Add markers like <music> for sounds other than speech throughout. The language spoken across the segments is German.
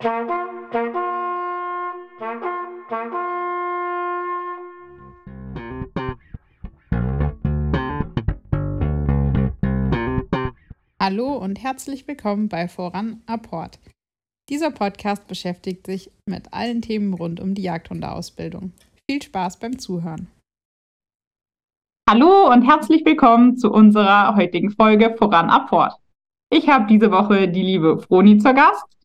Hallo und herzlich willkommen bei Voran Apport. Dieser Podcast beschäftigt sich mit allen Themen rund um die Jagdhundeausbildung. Viel Spaß beim Zuhören. Hallo und herzlich willkommen zu unserer heutigen Folge Voran Apport. Ich habe diese Woche die liebe Froni zur Gast.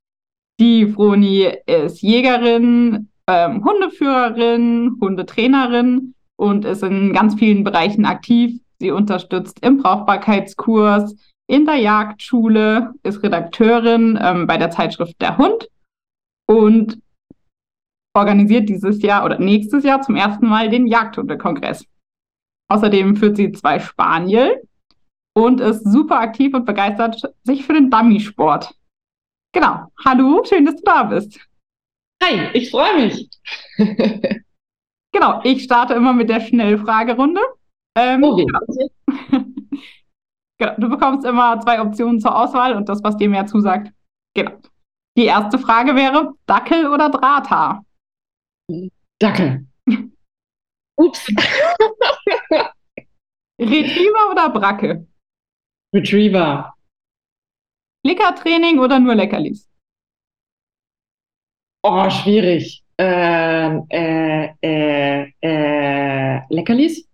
Die Froni ist Jägerin, ähm, Hundeführerin, Hundetrainerin und ist in ganz vielen Bereichen aktiv. Sie unterstützt im Brauchbarkeitskurs, in der Jagdschule, ist Redakteurin ähm, bei der Zeitschrift Der Hund und organisiert dieses Jahr oder nächstes Jahr zum ersten Mal den Jagdhundekongress. Außerdem führt sie zwei Spaniel und ist super aktiv und begeistert sich für den Dummy-Sport. Genau. Hallo, schön, dass du da bist. Hi, ich freue mich. <laughs> genau, ich starte immer mit der Schnellfragerunde. Ähm, okay. genau. <laughs> genau. Du bekommst immer zwei Optionen zur Auswahl und das, was dir mehr zusagt. Genau. Die erste Frage wäre: Dackel oder Drahthaar? Dackel. <laughs> Ups. Retriever oder Bracke? Retriever. Lickertraining oder nur Leckerlis? Oh, schwierig. Ähm, äh, äh, äh, Leckerlis?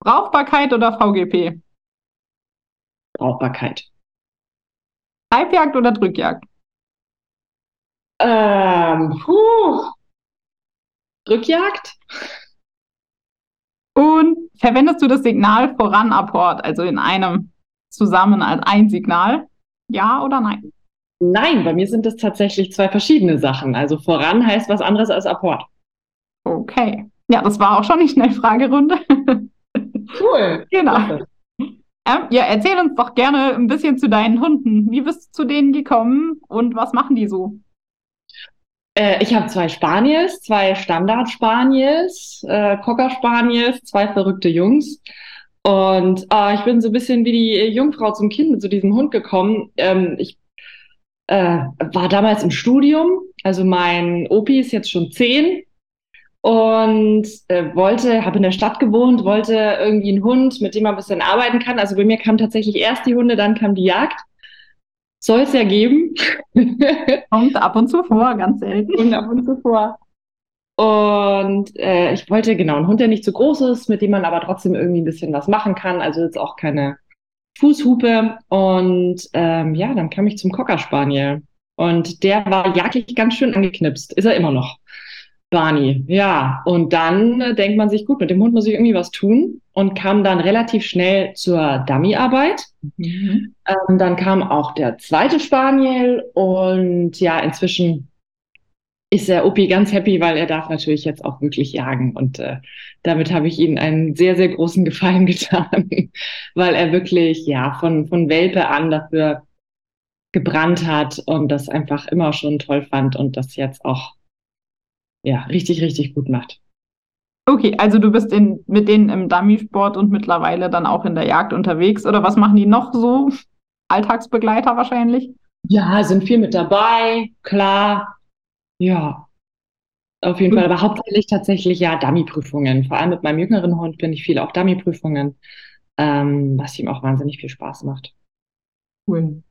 Brauchbarkeit oder VGP? Brauchbarkeit. Treibjagd oder Drückjagd? Ähm, puh. Drückjagd? Und verwendest du das Signal Voran-Apport, also in einem zusammen als ein Signal? Ja oder nein? Nein, bei mir sind das tatsächlich zwei verschiedene Sachen. Also voran heißt was anderes als Apport. Okay. Ja, das war auch schon die Schnellfragerunde. <laughs> Cool. genau. Ähm, ja, erzähl uns doch gerne ein bisschen zu deinen Hunden. Wie bist du zu denen gekommen und was machen die so? Äh, ich habe zwei Spaniels, zwei Standard-Spaniels, äh, Cocker-Spaniels, zwei verrückte Jungs. Und äh, ich bin so ein bisschen wie die Jungfrau zum Kind mit so diesem Hund gekommen. Ähm, ich äh, war damals im Studium, also mein Opi ist jetzt schon zehn und äh, wollte, habe in der Stadt gewohnt, wollte irgendwie einen Hund, mit dem man ein bisschen arbeiten kann. Also bei mir kam tatsächlich erst die Hunde, dann kam die Jagd. Soll es ja geben. Kommt ab und zu vor, ganz selten. Und ab und zu vor. Und äh, ich wollte genau einen Hund, der nicht zu groß ist, mit dem man aber trotzdem irgendwie ein bisschen was machen kann. Also jetzt auch keine Fußhupe. Und ähm, ja, dann kam ich zum Cocker Spaniel. Und der war jagdlich ganz schön angeknipst. Ist er immer noch. Barney, ja. Und dann äh, denkt man sich, gut, mit dem Hund muss ich irgendwie was tun und kam dann relativ schnell zur Dummy-Arbeit. Mhm. Ähm, dann kam auch der zweite Spaniel und ja, inzwischen ist der Opi ganz happy, weil er darf natürlich jetzt auch wirklich jagen. Und äh, damit habe ich ihm einen sehr, sehr großen Gefallen <laughs> getan, weil er wirklich ja von, von Welpe an dafür gebrannt hat und das einfach immer schon toll fand und das jetzt auch ja, richtig, richtig gut macht. Okay, also du bist in, mit denen im Dummy-Sport und mittlerweile dann auch in der Jagd unterwegs. Oder was machen die noch so? Alltagsbegleiter wahrscheinlich? Ja, sind viel mit dabei, klar. Ja, auf jeden Fall. Aber hauptsächlich tatsächlich ja Dummy-Prüfungen. Vor allem mit meinem jüngeren Hund bin ich viel auf Dummy-Prüfungen, ähm, was ihm auch wahnsinnig viel Spaß macht. Cool.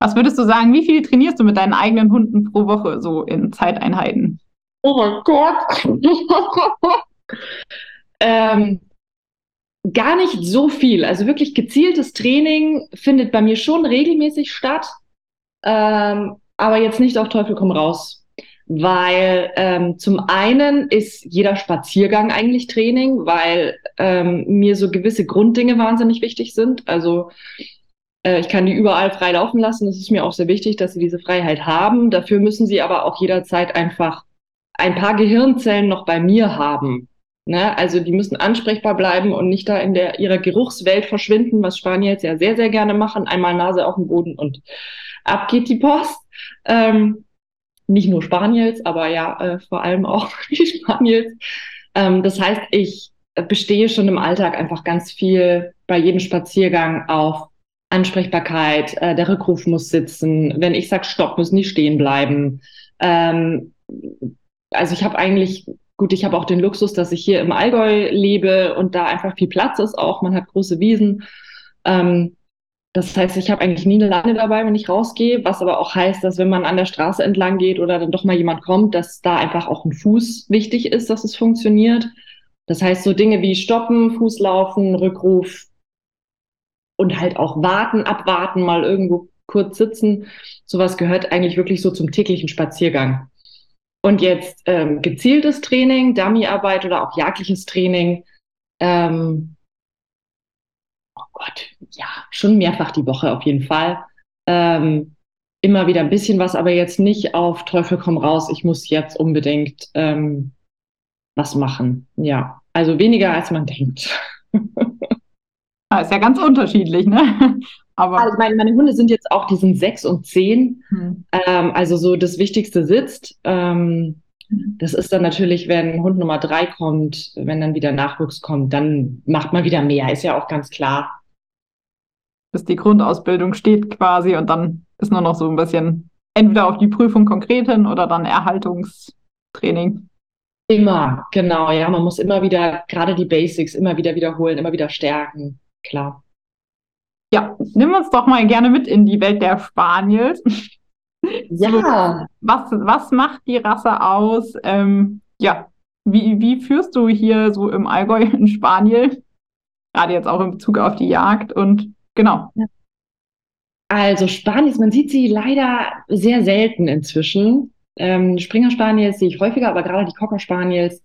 Was würdest du sagen, wie viel trainierst du mit deinen eigenen Hunden pro Woche so in Zeiteinheiten? Oh mein Gott. <laughs> ähm, gar nicht so viel. Also wirklich gezieltes Training findet bei mir schon regelmäßig statt, ähm, aber jetzt nicht auf Teufel komm raus. Weil ähm, zum einen ist jeder Spaziergang eigentlich Training, weil ähm, mir so gewisse Grunddinge wahnsinnig wichtig sind. Also äh, ich kann die überall frei laufen lassen. Es ist mir auch sehr wichtig, dass sie diese Freiheit haben. Dafür müssen sie aber auch jederzeit einfach ein paar Gehirnzellen noch bei mir haben. Ne? Also die müssen ansprechbar bleiben und nicht da in der, ihrer Geruchswelt verschwinden, was Spanier jetzt ja sehr, sehr gerne machen. Einmal Nase auf den Boden und ab geht die Post. Ähm, nicht nur Spaniels, aber ja, äh, vor allem auch <laughs> die Spaniels. Ähm, das heißt, ich bestehe schon im Alltag einfach ganz viel bei jedem Spaziergang auf Ansprechbarkeit, äh, der Rückruf muss sitzen. Wenn ich sage Stopp, müssen die stehen bleiben. Ähm, also ich habe eigentlich, gut, ich habe auch den Luxus, dass ich hier im Allgäu lebe und da einfach viel Platz ist auch. Man hat große Wiesen. Ähm, das heißt, ich habe eigentlich nie eine Leine dabei, wenn ich rausgehe, was aber auch heißt, dass wenn man an der Straße entlang geht oder dann doch mal jemand kommt, dass da einfach auch ein Fuß wichtig ist, dass es funktioniert. Das heißt, so Dinge wie Stoppen, Fußlaufen, Rückruf und halt auch warten, abwarten, mal irgendwo kurz sitzen, sowas gehört eigentlich wirklich so zum täglichen Spaziergang. Und jetzt ähm, gezieltes Training, Dummyarbeit oder auch jagliches Training, ähm, oh Gott, ja, schon mehrfach die Woche auf jeden Fall. Ähm, immer wieder ein bisschen was, aber jetzt nicht auf Teufel komm raus, ich muss jetzt unbedingt ähm, was machen. Ja, also weniger als man denkt. <laughs> Ah, ist ja ganz unterschiedlich, ne? <laughs> Aber also meine, meine, Hunde sind jetzt auch, die sind sechs und zehn. Hm. Ähm, also so das Wichtigste sitzt. Ähm, hm. das ist dann natürlich, wenn Hund Nummer drei kommt, wenn dann wieder Nachwuchs kommt, dann macht man wieder mehr, ist ja auch ganz klar. Bis die Grundausbildung steht quasi und dann ist nur noch so ein bisschen entweder auf die Prüfung konkret hin oder dann Erhaltungstraining. Immer, genau, ja. Man muss immer wieder, gerade die Basics, immer wieder wiederholen, immer wieder stärken, klar. Ja, nimm uns doch mal gerne mit in die Welt der Spaniels. <laughs> Ja. was, was macht die Rasse aus? Ähm, ja, wie, wie führst du hier so im Allgäu in Spanien? Gerade jetzt auch in Bezug auf die Jagd und genau. Also Spaniels, man sieht sie leider sehr selten inzwischen. Ähm, Springer Spaniels sehe ich häufiger, aber gerade die Cocker Spaniels,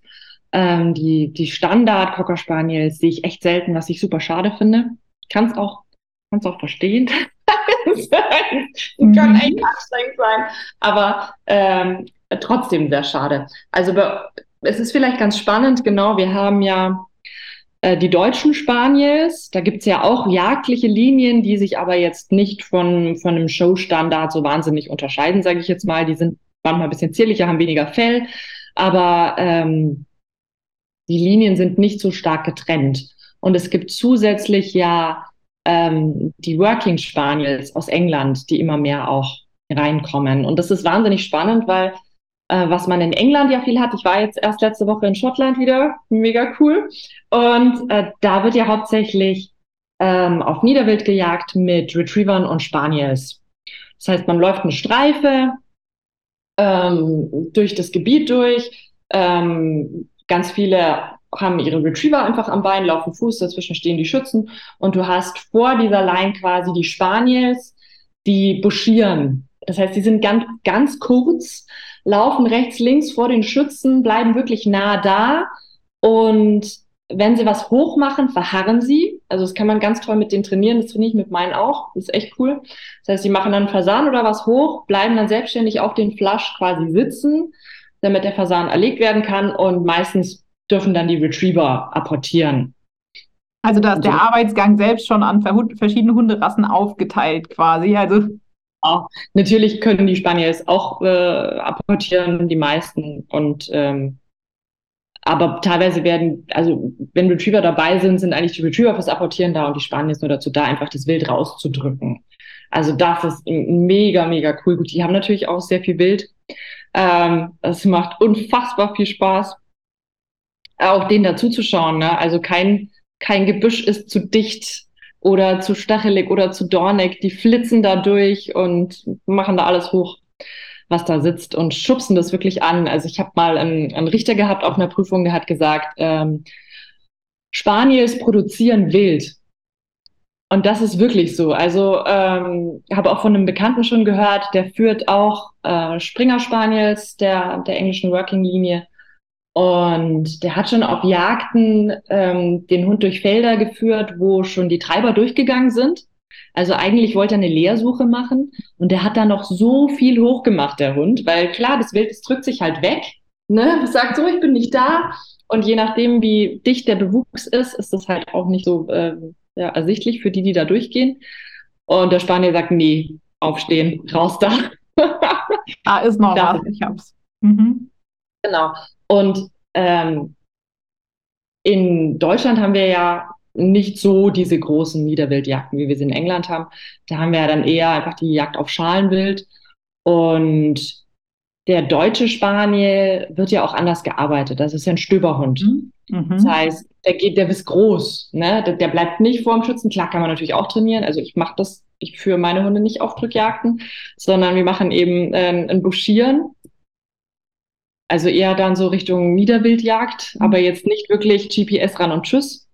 ähm, die, die Standard Cocker Spaniels sehe ich echt selten, was ich super schade finde. Kann es auch, kann's auch verstehen. <laughs> mhm. Kann echt anstrengend sein, aber ähm, trotzdem sehr schade. Also es ist vielleicht ganz spannend, genau, wir haben ja die deutschen Spaniels, da gibt es ja auch jagdliche Linien, die sich aber jetzt nicht von, von einem Show-Standard so wahnsinnig unterscheiden, sage ich jetzt mal. Die sind manchmal ein bisschen zierlicher, haben weniger Fell, aber ähm, die Linien sind nicht so stark getrennt. Und es gibt zusätzlich ja ähm, die Working Spaniels aus England, die immer mehr auch reinkommen. Und das ist wahnsinnig spannend, weil äh, was man in England ja viel hat, ich war jetzt erst letzte Woche in Schottland wieder, mega cool. Und äh, da wird ja hauptsächlich ähm, auf Niederwild gejagt mit Retrievern und Spaniels. Das heißt, man läuft eine Streife, ähm, durch das Gebiet durch. Ähm, ganz viele haben ihre Retriever einfach am Bein, laufen Fuß, dazwischen stehen die Schützen und du hast vor dieser Line quasi die Spaniels, die buschieren. Das heißt, die sind ganz, ganz kurz, laufen rechts, links vor den Schützen, bleiben wirklich nah da und wenn sie was hoch machen, verharren sie. Also das kann man ganz toll mit denen trainieren. Das trainiere ich mit meinen auch. Das ist echt cool. Das heißt, sie machen dann Fasan oder was hoch, bleiben dann selbstständig auf den Flasch quasi sitzen, damit der Fasan erlegt werden kann. Und meistens dürfen dann die Retriever apportieren. Also da ist der Arbeitsgang selbst schon an verschiedene Hunderassen aufgeteilt quasi. Also auch. Natürlich können die Spaniels auch äh, apportieren, die meisten. Und ähm, aber teilweise werden, also wenn Retriever dabei sind, sind eigentlich die Retriever fürs Apportieren da und die Spanier nur dazu da, einfach das Wild rauszudrücken. Also das ist mega, mega cool. Gut, die haben natürlich auch sehr viel Wild. Ähm, das macht unfassbar viel Spaß, auch denen dazuzuschauen. Ne? Also kein, kein Gebüsch ist zu dicht oder zu stachelig oder zu dornig. Die flitzen da durch und machen da alles hoch was da sitzt und schubsen das wirklich an. Also ich habe mal einen, einen, Richter gehabt auf einer Prüfung, der hat gesagt, ähm, Spaniels produzieren wild. Und das ist wirklich so. Also ähm, habe auch von einem Bekannten schon gehört, der führt auch äh, Springer Spaniels der, der englischen Working-Linie. Und der hat schon auf Jagden ähm, den Hund durch Felder geführt, wo schon die Treiber durchgegangen sind. Also eigentlich wollte er eine Leersuche machen und der hat da noch so viel hochgemacht, der Hund, weil klar, das Wild, das drückt sich halt weg, ne, sagt so, ich bin nicht da. Und je nachdem, wie dicht der Bewuchs ist, ist das halt auch nicht so äh, ja, ersichtlich für die, die da durchgehen. Und der Spanier sagt, nee, aufstehen, raus da. <laughs> ah, ist noch was, ich hab's. Mhm. Genau. Und ähm, in Deutschland haben wir ja nicht so diese großen Niederwildjagden, wie wir sie in England haben. Da haben wir ja dann eher einfach die Jagd auf Schalenwild. Und der deutsche Spaniel wird ja auch anders gearbeitet. Das ist ja ein Stöberhund. Mhm. mhm. Das heißt, der geht, der ist groß, ne? Der, der, bleibt nicht vor dem Schützen. Klar kann man natürlich auch trainieren. Also ich mache das, ich führe meine Hunde nicht auf Drückjagden, sondern wir machen eben äh, ein Buschieren. Also eher dann so Richtung Niederwildjagd, mhm. aber jetzt nicht wirklich GPS ran und tschüss.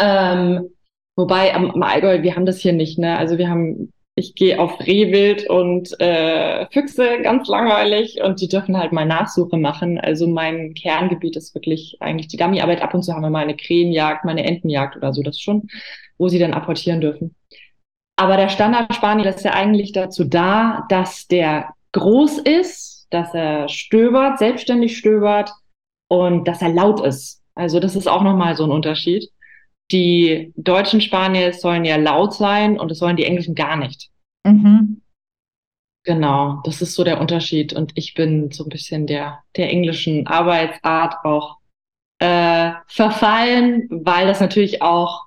Ähm, wobei am, Allgäu, wir haben das hier nicht, ne? Also wir haben, ich gehe auf Rehwild und äh, Füchse, ganz langweilig, und die dürfen halt mal Nachsuche machen. Also mein Kerngebiet ist wirklich eigentlich die Dummyarbeit. Ab und zu haben wir mal eine Krähenjagd, mal eine Entenjagd oder so, das schon, wo sie dann apportieren dürfen. Aber der Standard-Spaniel ist ja eigentlich dazu da, dass der groß ist, dass er stöbert, selbstständig stöbert und dass er laut ist. Also das ist auch nochmal so ein Unterschied. Die deutschen Spanier sollen ja laut sein und das sollen die englischen gar nicht. Mhm. Genau, das ist so der Unterschied. Und ich bin so ein bisschen der, der englischen Arbeitsart auch äh, verfallen, weil das natürlich auch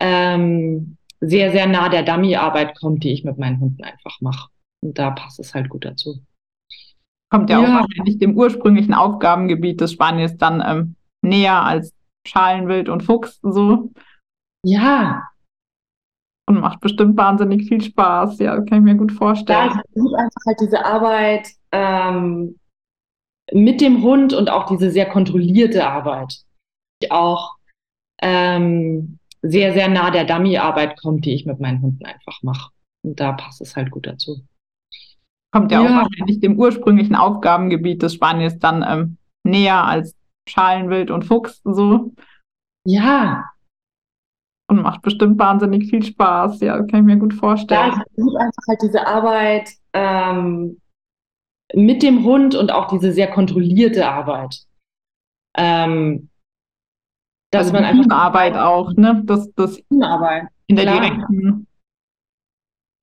ähm, sehr, sehr nah der Dummy-Arbeit kommt, die ich mit meinen Hunden einfach mache. Und da passt es halt gut dazu. Kommt ja, ja. auch wahrscheinlich dem ursprünglichen Aufgabengebiet des Spaniels dann ähm, näher als Schalenwild und Fuchs so. Ja. Und macht bestimmt wahnsinnig viel Spaß. Ja, das kann ich mir gut vorstellen. Ja, ich liebe einfach halt diese Arbeit ähm, mit dem Hund und auch diese sehr kontrollierte Arbeit. Die auch ähm, sehr, sehr nah der Dummy-Arbeit kommt, die ich mit meinen Hunden einfach mache. Und da passt es halt gut dazu. Kommt ja, ja. auch wahrscheinlich dem ursprünglichen Aufgabengebiet des Spaniels dann ähm, näher als Schalenwild und Fuchs so. Ja. Und macht bestimmt wahnsinnig viel Spaß. Ja, kann ich mir gut vorstellen. Ja, ich liebe einfach halt diese Arbeit ähm, mit dem Hund und auch diese sehr kontrollierte Arbeit. Ähm, dass also man einfach Arbeit auch, ne? Das, das Teamarbeit. in der Klar. direkten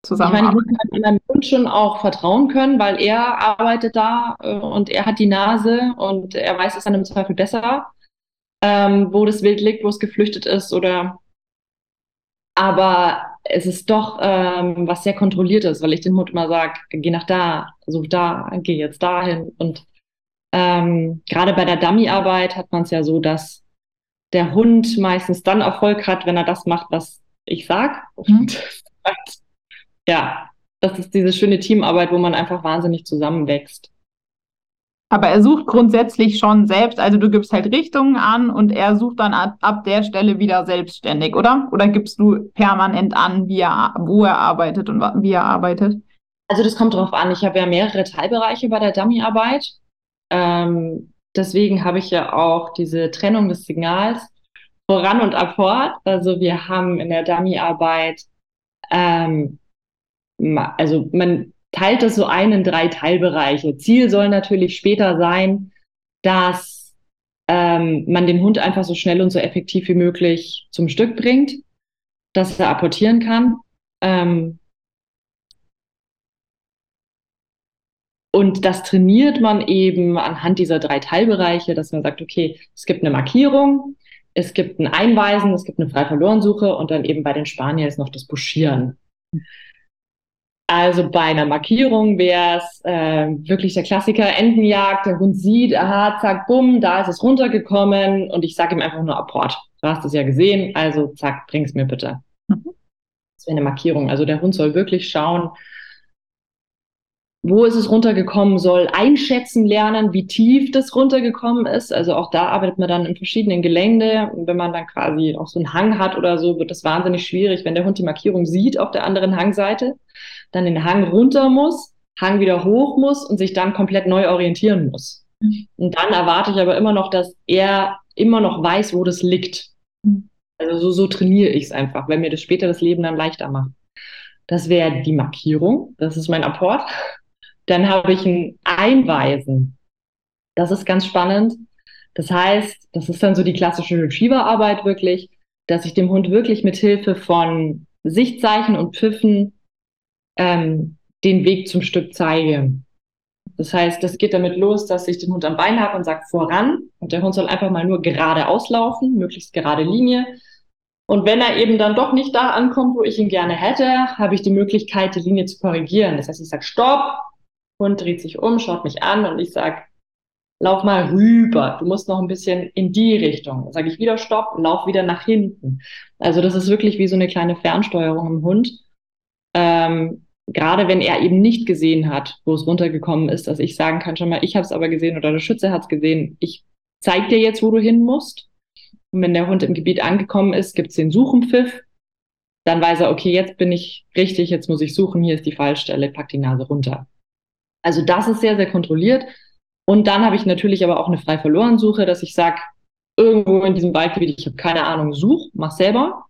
zusammenarbeiten. Ich meine, ich muss meinem schon auch vertrauen können, weil er arbeitet da äh, und er hat die Nase und er weiß es dann im Zweifel besser, ähm, wo das Wild liegt, wo es geflüchtet ist oder. Aber es ist doch ähm, was sehr kontrolliertes, weil ich den Hund immer sage, geh nach da, such da, geh jetzt dahin. Und ähm, gerade bei der Dummy-Arbeit hat man es ja so, dass der Hund meistens dann Erfolg hat, wenn er das macht, was ich sag. Mhm. Und ja, das ist diese schöne Teamarbeit, wo man einfach wahnsinnig zusammenwächst. Aber er sucht grundsätzlich schon selbst, also du gibst halt Richtungen an und er sucht dann ab, ab der Stelle wieder selbstständig, oder? Oder gibst du permanent an, wie er, wo er arbeitet und wie er arbeitet? Also das kommt drauf an. Ich habe ja mehrere Teilbereiche bei der Dummyarbeit. Ähm, deswegen habe ich ja auch diese Trennung des Signals voran und abfort. Also wir haben in der Dummyarbeit ähm, also man teilt das so ein in drei Teilbereiche. Ziel soll natürlich später sein, dass ähm, man den Hund einfach so schnell und so effektiv wie möglich zum Stück bringt, dass er apportieren kann. Ähm, und das trainiert man eben anhand dieser drei Teilbereiche, dass man sagt, okay, es gibt eine Markierung, es gibt ein Einweisen, es gibt eine Frei-Verloren-Suche und dann eben bei den Spaniels noch das Buschieren. Also bei einer Markierung wäre es äh, wirklich der Klassiker Entenjagd. Der Hund sieht, aha, zack, bumm, da ist es runtergekommen und ich sage ihm einfach nur Apport. Du hast es ja gesehen, also zack, bring's mir bitte. Mhm. Das wäre eine Markierung. Also der Hund soll wirklich schauen, wo ist es runtergekommen, soll einschätzen lernen, wie tief das runtergekommen ist. Also auch da arbeitet man dann in verschiedenen Gelände. Und wenn man dann quasi auch so einen Hang hat oder so, wird das wahnsinnig schwierig, wenn der Hund die Markierung sieht auf der anderen Hangseite dann den Hang runter muss, Hang wieder hoch muss und sich dann komplett neu orientieren muss. Mhm. Und dann erwarte ich aber immer noch, dass er immer noch weiß, wo das liegt. Mhm. Also so, so trainiere ich es einfach, weil mir das später das Leben dann leichter macht. Das wäre die Markierung, das ist mein Apport. Dann habe ich ein Einweisen. Das ist ganz spannend. Das heißt, das ist dann so die klassische Retriever-Arbeit wirklich, dass ich dem Hund wirklich mit Hilfe von Sichtzeichen und Pfiffen ähm, den Weg zum Stück zeige. Das heißt, das geht damit los, dass ich den Hund am Bein habe und sage voran und der Hund soll einfach mal nur geradeaus laufen, möglichst gerade Linie. Und wenn er eben dann doch nicht da ankommt, wo ich ihn gerne hätte, habe ich die Möglichkeit, die Linie zu korrigieren. Das heißt, ich sage Stopp, Hund dreht sich um, schaut mich an und ich sage, lauf mal rüber. Du musst noch ein bisschen in die Richtung. Dann sage ich wieder Stopp, lauf wieder nach hinten. Also das ist wirklich wie so eine kleine Fernsteuerung im Hund. Ähm, gerade wenn er eben nicht gesehen hat, wo es runtergekommen ist, dass ich sagen kann, schon mal, ich habe es aber gesehen oder der Schütze hat es gesehen. Ich zeig dir jetzt, wo du hin musst. Und wenn der Hund im Gebiet angekommen ist, gibt es den Suchenpfiff. Dann weiß er, okay, jetzt bin ich richtig, jetzt muss ich suchen, hier ist die Fallstelle, pack die Nase runter. Also das ist sehr, sehr kontrolliert. Und dann habe ich natürlich aber auch eine frei verloren Suche, dass ich sage, irgendwo in diesem Waldgebiet, ich habe keine Ahnung, such, mach selber.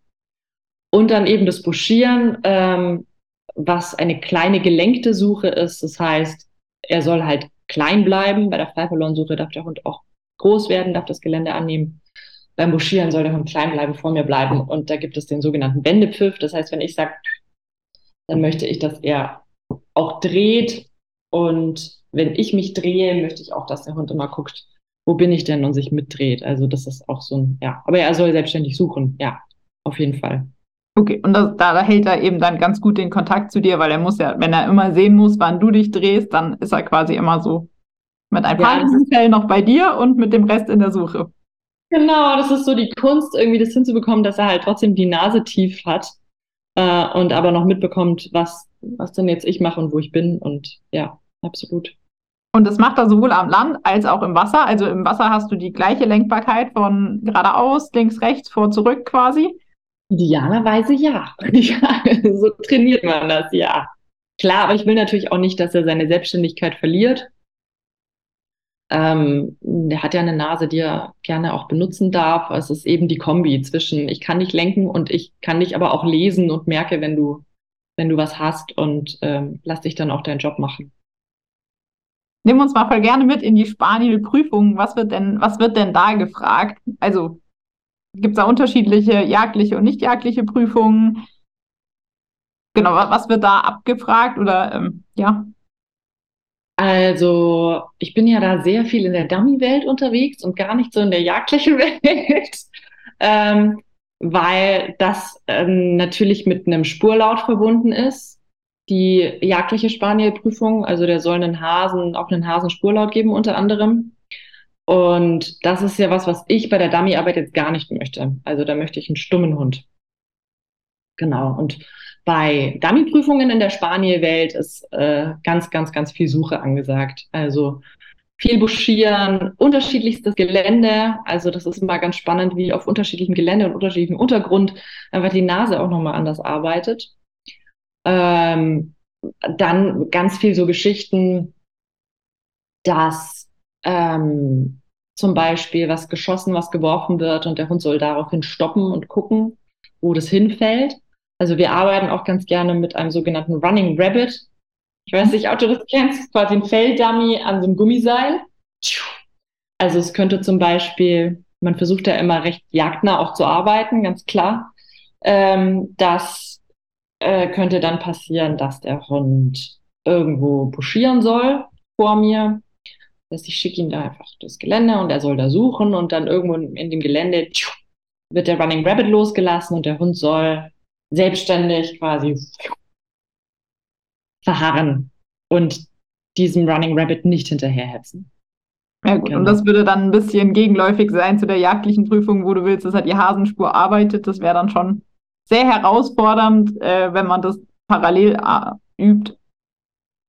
Und dann eben das Buschieren, ähm, was eine kleine gelenkte Suche ist. Das heißt, er soll halt klein bleiben. Bei der frei verloren Suche darf der Hund auch groß werden, darf das Gelände annehmen beim Buschieren soll der Hund klein bleiben, vor mir bleiben. Und da gibt es den sogenannten Wendepfiff. Das heißt, wenn ich sage, dann möchte ich, dass er auch dreht. Und wenn ich mich drehe, möchte ich auch, dass der Hund immer guckt, wo bin ich denn und sich mitdreht. Also das ist auch so ein, ja. Aber er soll selbstständig suchen, ja, auf jeden Fall. Okay, und das, da, da hält er eben dann ganz gut den Kontakt zu dir, weil er muss ja, wenn er immer sehen muss, wann du dich drehst, dann ist er quasi immer so mit ein paar ja, Fällen noch bei dir und mit dem Rest in der Suche. Genau, das ist so die Kunst, irgendwie das hinzubekommen, dass er halt trotzdem die Nase tief hat äh, und aber noch mitbekommt, was, was denn jetzt ich mache und wo ich bin. Und ja, absolut. Und das macht er sowohl am Land als auch im Wasser. Also im Wasser hast du die gleiche Lenkbarkeit von geradeaus, links, rechts, vor, zurück quasi. Idealerweise ja. <laughs> ja. so trainiert man das, ja. Klar, aber ich will natürlich auch nicht, dass er seine Selbstständigkeit verliert ähm, der hat ja eine Nase, die er gerne auch benutzen darf. Es ist eben die Kombi zwischen ich kann dich lenken und ich kann dich aber auch lesen und merke, wenn du, wenn du was hast und ähm, lass dich dann auch deinen Job machen. Nimm uns mal voll gerne mit in die Spaniel-Prüfung. Was wird denn, was wird denn da gefragt? Also gibt es da unterschiedliche jagdliche und nicht jagdliche Prüfungen? Genau, was wird da abgefragt oder ähm, ja? Also, ich bin ja da sehr viel in der Dummy-Welt unterwegs und gar nicht so in der jagdlichen <laughs> Welt, ähm, weil das ähm, natürlich mit einem Spurlaut verbunden ist. Die jagdliche Spanielprüfung, also der soll einen Hasen, auch einen Hasen Spurlaut geben unter anderem. Und das ist ja was, was ich bei der Dummy-Arbeit jetzt gar nicht möchte. Also da möchte ich einen stummen Hund. Genau. Und bei Dummy-Prüfungen in der Spanielwelt ist äh, ganz, ganz, ganz viel Suche angesagt. Also viel Buschieren, unterschiedlichstes Gelände. Also das ist immer ganz spannend, wie auf unterschiedlichem Gelände und unterschiedlichem Untergrund einfach die Nase auch nochmal anders arbeitet. Ähm, dann ganz viel so Geschichten, dass ähm, zum Beispiel was geschossen, was geworfen wird und der Hund soll daraufhin stoppen und gucken, wo das hinfällt. Also wir arbeiten auch ganz gerne mit einem sogenannten Running Rabbit. Ich weiß nicht, ob du das kennst, quasi ein Felldummy an so einem Gummiseil. Also es könnte zum Beispiel, man versucht ja immer recht jagdnah auch zu arbeiten, ganz klar. Ähm, das äh, könnte dann passieren, dass der Hund irgendwo buschieren soll vor mir. Das heißt, ich schicke ihn da einfach durchs Gelände und er soll da suchen und dann irgendwo in dem Gelände wird der Running Rabbit losgelassen und der Hund soll selbstständig quasi verharren und diesem Running Rabbit nicht hinterherhetzen. Ja gut, genau. und das würde dann ein bisschen gegenläufig sein zu der jagdlichen Prüfung, wo du willst, dass er die Hasenspur arbeitet. Das wäre dann schon sehr herausfordernd, äh, wenn man das parallel äh, übt.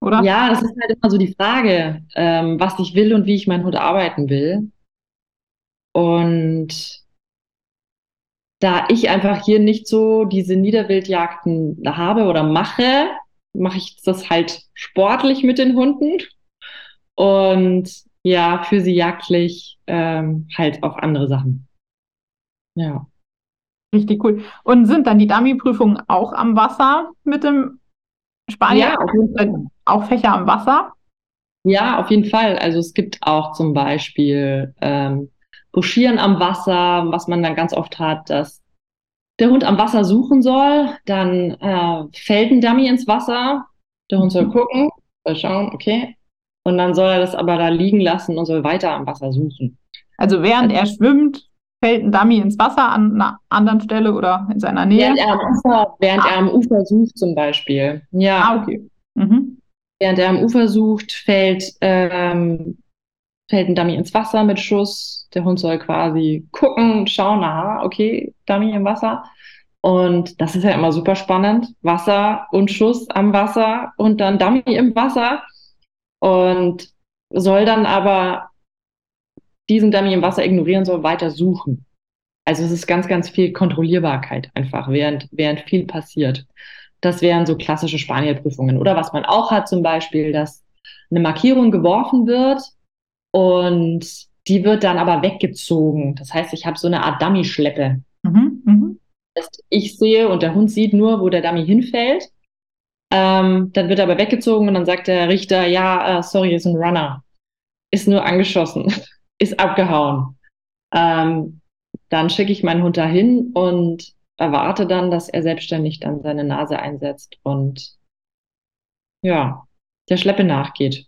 Oder? Ja, das ist halt immer so die Frage, ähm, was ich will und wie ich meinen Hund arbeiten will. Und da ich einfach hier nicht so diese Niederwildjagden habe oder mache, mache ich das halt sportlich mit den Hunden und ja, für sie jagdlich ähm, halt auch andere Sachen. Ja. Richtig cool. Und sind dann die Dummy-Prüfungen auch am Wasser mit dem Spanier? Ja, auf jeden Fall. Auch Fächer am Wasser? Ja, auf jeden Fall. Also es gibt auch zum Beispiel ähm, Buschieren am Wasser, was man dann ganz oft hat, dass der Hund am Wasser suchen soll, dann äh, fällt ein Dummy ins Wasser, der Hund soll mhm. gucken, soll schauen, okay, und dann soll er das aber da liegen lassen und soll weiter am Wasser suchen. Also während er schwimmt, fällt ein Dummy ins Wasser an einer anderen Stelle oder in seiner Nähe? Während er am Ufer, während ah. er am Ufer sucht zum Beispiel. Ja. Ah, okay. Mhm. Während er am Ufer sucht, fällt, ähm, fällt ein Dummy ins Wasser mit Schuss. Der Hund soll quasi gucken, schauen, aha, okay, Dummy im Wasser. Und das ist ja immer super spannend. Wasser und Schuss am Wasser und dann Dummy im Wasser. Und soll dann aber diesen Dummy im Wasser ignorieren, soll weiter suchen. Also es ist ganz, ganz viel Kontrollierbarkeit einfach, während, während viel passiert. Das wären so klassische Spanielprüfungen. Oder was man auch hat zum Beispiel, dass eine Markierung geworfen wird und die wird dann aber weggezogen. Das heißt, ich habe so eine Art Dummy-Schleppe. Mhm, mh. Ich sehe und der Hund sieht nur, wo der Dummy hinfällt. Ähm, dann wird er aber weggezogen und dann sagt der Richter, ja, uh, sorry, ist ein Runner. Ist nur angeschossen, ist abgehauen. Ähm, dann schicke ich meinen Hund dahin und erwarte dann, dass er selbstständig dann seine Nase einsetzt und ja, der Schleppe nachgeht.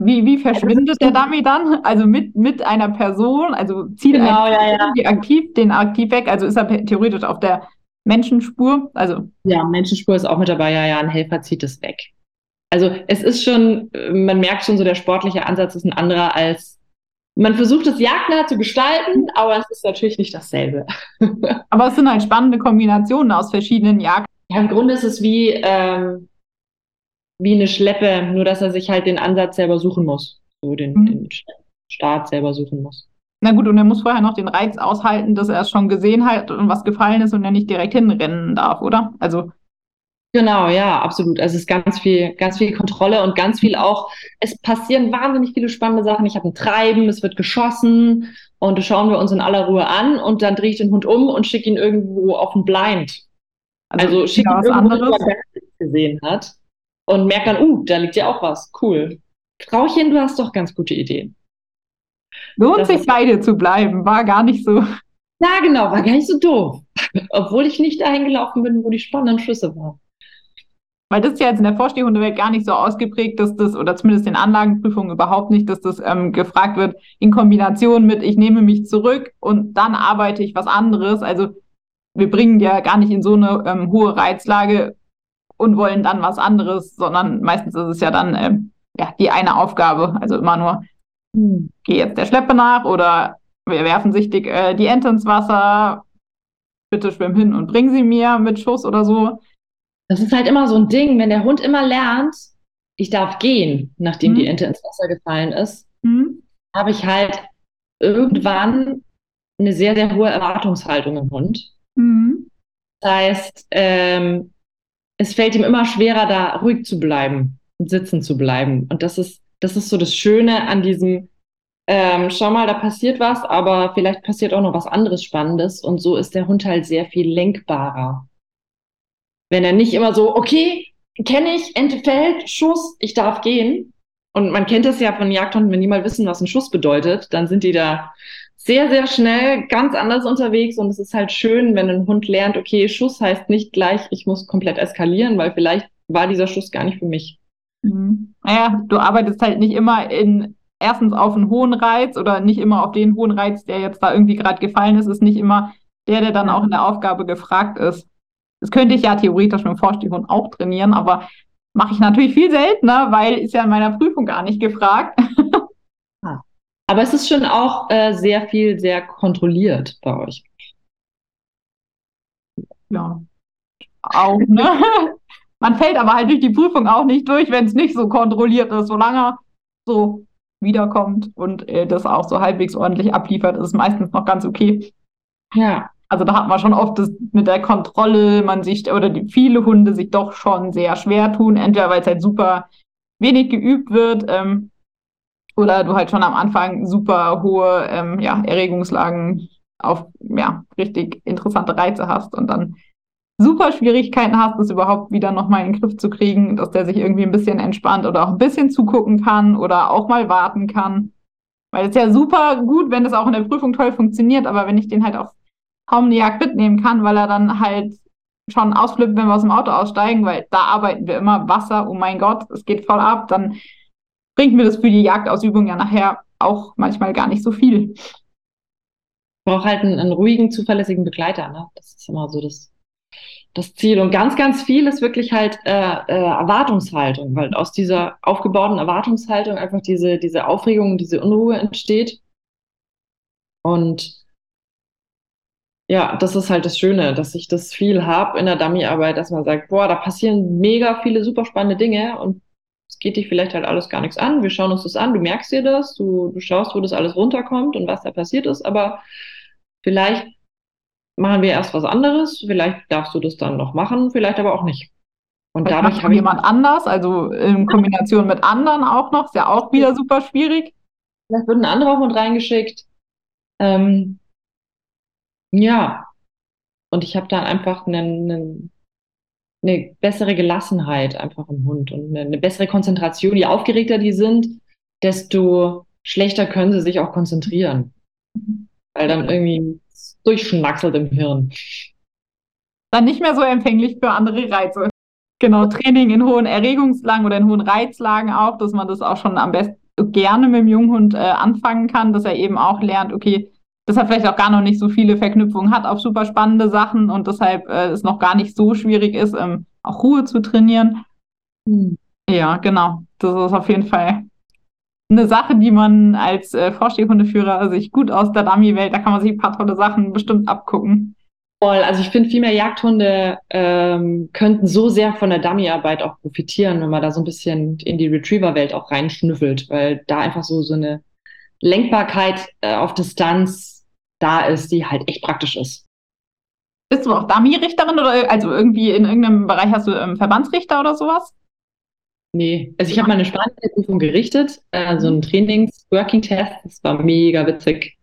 Wie, wie verschwindet der Dummy dann? Also mit, mit einer Person, also zieht genau, ja, ja. aktiv den aktiv weg, also ist er theoretisch auf der Menschenspur? Also ja, Menschenspur ist auch mit dabei, ja, ja, ein Helfer zieht es weg. Also es ist schon, man merkt schon so, der sportliche Ansatz ist ein anderer als man versucht es jagdnah zu gestalten, aber es ist natürlich nicht dasselbe. <laughs> aber es sind halt spannende Kombinationen aus verschiedenen Jagden. Ja, im Grunde ist es wie, ähm, wie eine Schleppe, nur dass er sich halt den Ansatz selber suchen muss. So den, mhm. den Start selber suchen muss. Na gut, und er muss vorher noch den Reiz aushalten, dass er es schon gesehen hat und was gefallen ist und er nicht direkt hinrennen darf, oder? Also Genau, ja, absolut. Also es ist ganz viel, ganz viel Kontrolle und ganz viel auch, es passieren wahnsinnig viele spannende Sachen. Ich habe ein Treiben, es wird geschossen und das schauen wir uns in aller Ruhe an und dann drehe ich den Hund um und schicke ihn irgendwo auf ein Blind. Also, also schicke ihn irgendwo, anderes. wo er gesehen hat und merke dann, uh, da liegt ja auch was. Cool. Frauchen, du hast doch ganz gute Ideen. Lohnt das sich beide zu bleiben, war gar nicht so. Ja, genau, war gar nicht so doof. <laughs> Obwohl ich nicht dahin gelaufen bin, wo die spannenden Schüsse waren. Weil das ist ja jetzt in der Vorstehhundewelt gar nicht so ausgeprägt, dass das, oder zumindest in Anlagenprüfungen überhaupt nicht, dass das ähm, gefragt wird in Kombination mit, ich nehme mich zurück und dann arbeite ich was anderes. Also wir bringen ja gar nicht in so eine ähm, hohe Reizlage und wollen dann was anderes, sondern meistens ist es ja dann ähm, ja, die eine Aufgabe. Also immer nur, hm, geh jetzt der Schleppe nach oder wir werfen sich die, äh, die Ente ins Wasser, bitte schwimm hin und bring sie mir mit Schuss oder so. Das ist halt immer so ein Ding, wenn der Hund immer lernt, ich darf gehen, nachdem mhm. die Ente ins Wasser gefallen ist, mhm. habe ich halt irgendwann eine sehr, sehr hohe Erwartungshaltung im Hund. Mhm. Das heißt, ähm, es fällt ihm immer schwerer, da ruhig zu bleiben und sitzen zu bleiben. Und das ist, das ist so das Schöne an diesem, ähm, schau mal, da passiert was, aber vielleicht passiert auch noch was anderes Spannendes. Und so ist der Hund halt sehr viel lenkbarer. Wenn er nicht immer so, okay, kenne ich, Ente fällt, Schuss, ich darf gehen. Und man kennt das ja von Jagdhunden, wenn die mal wissen, was ein Schuss bedeutet, dann sind die da sehr, sehr schnell ganz anders unterwegs. Und es ist halt schön, wenn ein Hund lernt, okay, Schuss heißt nicht gleich, ich muss komplett eskalieren, weil vielleicht war dieser Schuss gar nicht für mich. Mhm. Naja, du arbeitest halt nicht immer in erstens auf einen hohen Reiz oder nicht immer auf den hohen Reiz, der jetzt da irgendwie gerade gefallen ist, ist nicht immer der, der dann auch in der Aufgabe gefragt ist. Das könnte ich ja theoretisch mit dem Vorstehhund auch trainieren, aber mache ich natürlich viel seltener, weil ist ja in meiner Prüfung gar nicht gefragt. <laughs> Ah. Aber es ist schon auch äh, sehr viel, sehr kontrolliert bei euch. Ja, auch, ne? <laughs> Man fällt aber halt durch die Prüfung auch nicht durch, wenn es nicht so kontrolliert ist. Solange er so wiederkommt und äh, das auch so halbwegs ordentlich abliefert, ist es meistens noch ganz okay. Ja. Also da hat man schon oft das mit der Kontrolle, man sich, oder die, viele Hunde sich doch schon sehr schwer tun, entweder weil es halt super wenig geübt wird, ähm, oder du halt schon am Anfang super hohe ähm, ja, Erregungslagen auf ja, richtig interessante Reize hast und dann super Schwierigkeiten hast, das überhaupt wieder nochmal in den Griff zu kriegen, dass der sich irgendwie ein bisschen entspannt oder auch ein bisschen zugucken kann oder auch mal warten kann. Weil es ja super gut, wenn das auch in der Prüfung toll funktioniert, aber wenn ich den halt auf kaum eine Jagd mitnehmen kann, weil er dann halt schon ausflippt, wenn wir aus dem Auto aussteigen, weil da arbeiten wir immer Wasser, oh mein Gott, es geht voll ab, dann bringt mir das für die Jagdausübung ja nachher auch manchmal gar nicht so viel. brauche halt einen, einen, ruhigen, zuverlässigen Begleiter. Ne? Das ist immer so das, das Ziel. Und ganz, ganz viel ist wirklich halt äh, äh, Erwartungshaltung, weil aus dieser aufgebauten Erwartungshaltung einfach diese, diese Aufregung, diese Unruhe entsteht. Und ja, das ist halt das Schöne, dass ich das viel habe in der Dummy-Arbeit, dass man sagt, boah, da passieren mega viele super spannende Dinge und es geht dich vielleicht halt alles gar nichts an. Wir schauen uns das an, du merkst dir das, du, du schaust, wo das alles runterkommt und was da passiert ist, aber vielleicht machen wir erst was anderes, vielleicht darfst du das dann noch machen, vielleicht aber auch nicht. Und vielleicht dadurch habe jemand anders, also in Kombination mit anderen auch noch, ist ja auch wieder super schwierig. Vielleicht wird ein anderer Hund reingeschickt. Ähm, ja, und ich habe dann einfach einen, einen, eine bessere Gelassenheit einfach im Hund und eine, eine bessere Konzentration. Je aufgeregter die sind, desto schlechter können sie sich auch konzentrieren. Weil dann irgendwie durchschnackselt im Hirn. Dann nicht mehr so empfänglich für andere Reize. Genau, Training in hohen Erregungslagen oder in hohen Reizlagen auch, dass man das auch schon am besten gerne mit dem Junghund äh, anfangen kann, dass er eben auch lernt, okay, das hat vielleicht auch gar noch nicht so viele Verknüpfungen hat auf super spannende Sachen und deshalb äh, es noch gar nicht so schwierig ist, ähm, auch Ruhe zu trainieren. Mhm. Ja, genau. Das ist auf jeden Fall eine Sache, die man als äh, Vorstehhundeführer sich gut aus der Dummy-Welt, da kann man sich ein paar tolle Sachen bestimmt abgucken. Voll. Also ich finde, viel mehr Jagdhunde ähm, könnten so sehr von der Dummy-Arbeit auch profitieren, wenn man da so ein bisschen in die Retriever-Welt auch reinschnüffelt, weil da einfach so, so eine Lenkbarkeit äh, auf Distanz da ist, die halt echt praktisch ist. Bist du auch Dummy-Richterin oder also irgendwie in irgendeinem Bereich hast du ähm, Verbandsrichter oder sowas? Nee, also ich habe meine Spanienprüfung gerichtet, äh, so ein Trainings-Working-Test, das war mega witzig.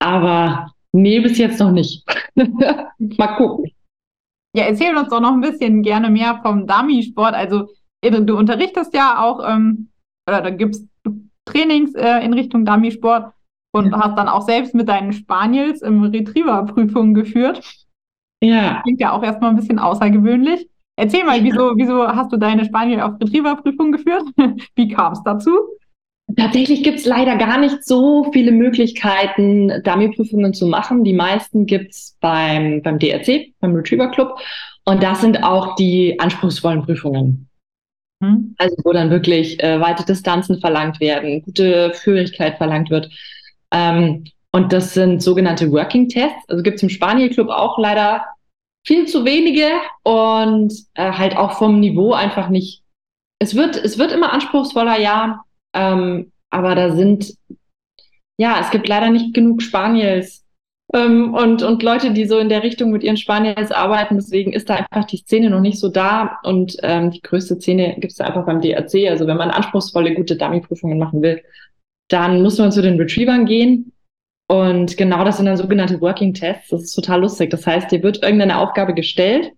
Aber nee, bis jetzt noch nicht. <laughs> Mal gucken. Ja, erzähl uns doch noch ein bisschen gerne mehr vom Dummy-Sport. Also du unterrichtest ja auch, ähm, oder da gibst Trainings äh, in Richtung Dummy-Sport und ja. hast dann auch selbst mit deinen Spaniels im Retriever-Prüfungen geführt. Ja. Klingt ja auch erstmal ein bisschen außergewöhnlich. Erzähl mal, wieso, wieso hast du deine Spaniel auf Retriever-Prüfung geführt? <laughs> Wie kam es dazu? Tatsächlich gibt es leider gar nicht so viele Möglichkeiten, Dummy-Prüfungen zu machen. Die meisten gibt es beim, beim DRC, beim Retriever Club. Und das sind auch die anspruchsvollen Prüfungen. Hm. Also wo dann wirklich äh, weite Distanzen verlangt werden, gute Führigkeit verlangt wird. Ähm, und das sind sogenannte Working Tests. Also gibt es im Spaniel Club auch leider viel zu wenige und äh, halt auch vom Niveau einfach nicht. Es wird, es wird immer anspruchsvoller, ja, ähm, aber da sind, ja, es gibt leider nicht genug Spaniels ähm, und, und Leute, die so in der Richtung mit ihren Spaniels arbeiten. Deswegen ist da einfach die Szene noch nicht so da und ähm, die größte Szene gibt es einfach beim DRC. Also wenn man anspruchsvolle, gute Dummy-Prüfungen machen will, dann muss man zu den Retrievern gehen und genau das sind dann sogenannte Working Tests. Das ist total lustig. Das heißt, dir wird irgendeine Aufgabe gestellt.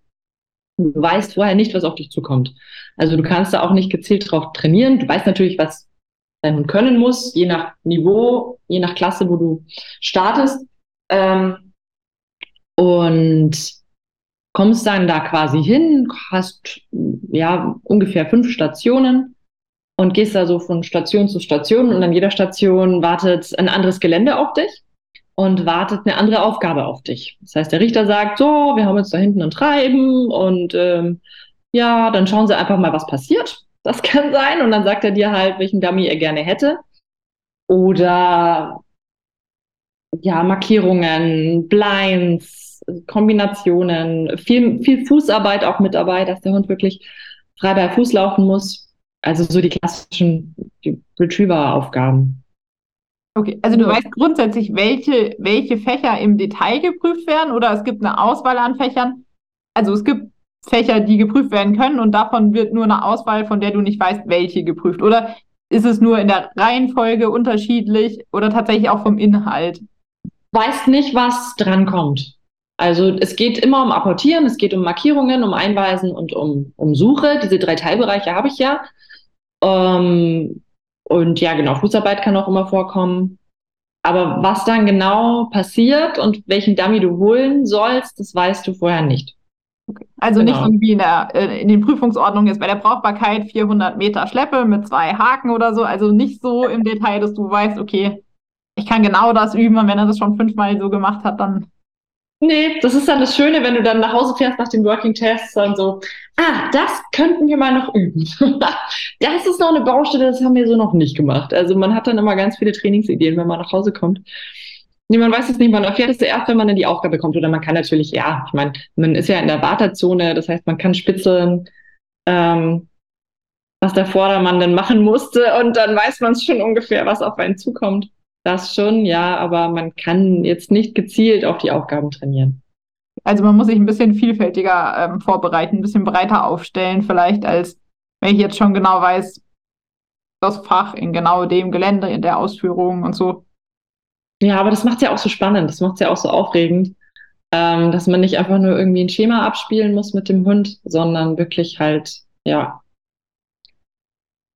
Du weißt vorher nicht, was auf dich zukommt. Also du kannst da auch nicht gezielt drauf trainieren. Du weißt natürlich, was dein Hund können muss, je nach Niveau, je nach Klasse, wo du startest. Ähm, und kommst dann da quasi hin, hast ja ungefähr fünf Stationen und gehst da so von Station zu Station und an jeder Station wartet ein anderes Gelände auf dich und wartet eine andere Aufgabe auf dich. Das heißt, der Richter sagt, so, wir haben jetzt da hinten ein Treiben und ähm, ja, dann schauen Sie einfach mal, was passiert. Das <laughs> kann sein. Und dann sagt er dir halt, welchen Dummy er gerne hätte. Oder ja, Markierungen, Blinds, Kombinationen, viel, viel Fußarbeit auch mit dabei, dass der Hund wirklich frei bei Fuß laufen muss. Also so die klassischen Retriever-Aufgaben. Okay, also du weißt grundsätzlich, welche, welche Fächer im Detail geprüft werden oder es gibt eine Auswahl an Fächern. Also es gibt Fächer, die geprüft werden können und davon wird nur eine Auswahl, von der du nicht weißt, welche geprüft. Oder ist es nur in der Reihenfolge unterschiedlich oder tatsächlich auch vom Inhalt? Weißt nicht, was drankommt. Also es geht immer um Apportieren, es geht um Markierungen, um Einweisen und um, um Suche. Diese drei Teilbereiche habe ich ja. Ähm, und ja, genau, Fußarbeit kann auch immer vorkommen. Aber was dann genau passiert und welchen Dummy du holen sollst, das weißt du vorher nicht. Okay. Also genau. nicht irgendwie in, der, äh, in den Prüfungsordnungen jetzt bei der Brauchbarkeit 400 Meter Schleppe mit zwei Haken oder so. Also nicht so im Detail, dass du weißt, okay, ich kann genau das üben und wenn er das schon fünfmal so gemacht hat, dann. Nee, das ist dann das Schöne, wenn du dann nach Hause fährst nach den Working Tests und so, ah, das könnten wir mal noch üben. <laughs> das ist noch eine Baustelle, das haben wir so noch nicht gemacht. Also man hat dann immer ganz viele Trainingsideen, wenn man nach Hause kommt. Nee, man weiß es nicht, man erfährt es erst, wenn man dann die Aufgabe kommt. Oder man kann natürlich, ja, ich meine, man ist ja in der Wartezone, das heißt, man kann spitzeln, ähm, was der Vordermann dann machen musste und dann weiß man es schon ungefähr, was auf einen zukommt. Das schon, ja, aber man kann jetzt nicht gezielt auf die Aufgaben trainieren. Also man muss sich ein bisschen vielfältiger ähm, vorbereiten, ein bisschen breiter aufstellen, vielleicht als wenn ich jetzt schon genau weiß, das Fach in genau dem Gelände, in der Ausführung und so. Ja, aber das macht es ja auch so spannend, das macht es ja auch so aufregend, ähm, dass man nicht einfach nur irgendwie ein Schema abspielen muss mit dem Hund, sondern wirklich halt, ja,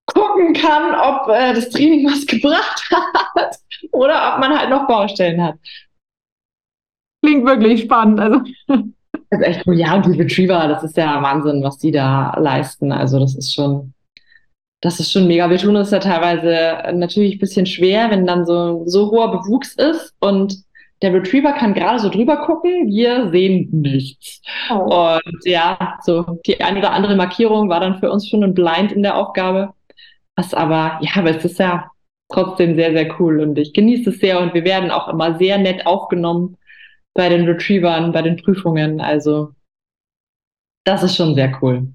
gucken kann, ob äh, das Training was <laughs> gebracht hat oder ob man halt noch Baustellen hat. Klingt wirklich spannend. Also. Das <laughs> ist echt cool. Ja, und die Retriever, das ist ja Wahnsinn, was die da leisten. Also, das ist schon, das ist schon mega. Wir tun es ja teilweise natürlich ein bisschen schwer, wenn dann so, so hoher Bewuchs ist und der Retriever kann gerade so drüber gucken, wir sehen nichts. Oh. Und ja, so die eine oder andere Markierung war dann für uns schon ein Blind in der Aufgabe. Was aber, ja, aber es ist ja trotzdem sehr, sehr cool und ich genieße es sehr und wir werden auch immer sehr nett aufgenommen bei den Retrievern, bei den Prüfungen. Also das ist schon sehr cool.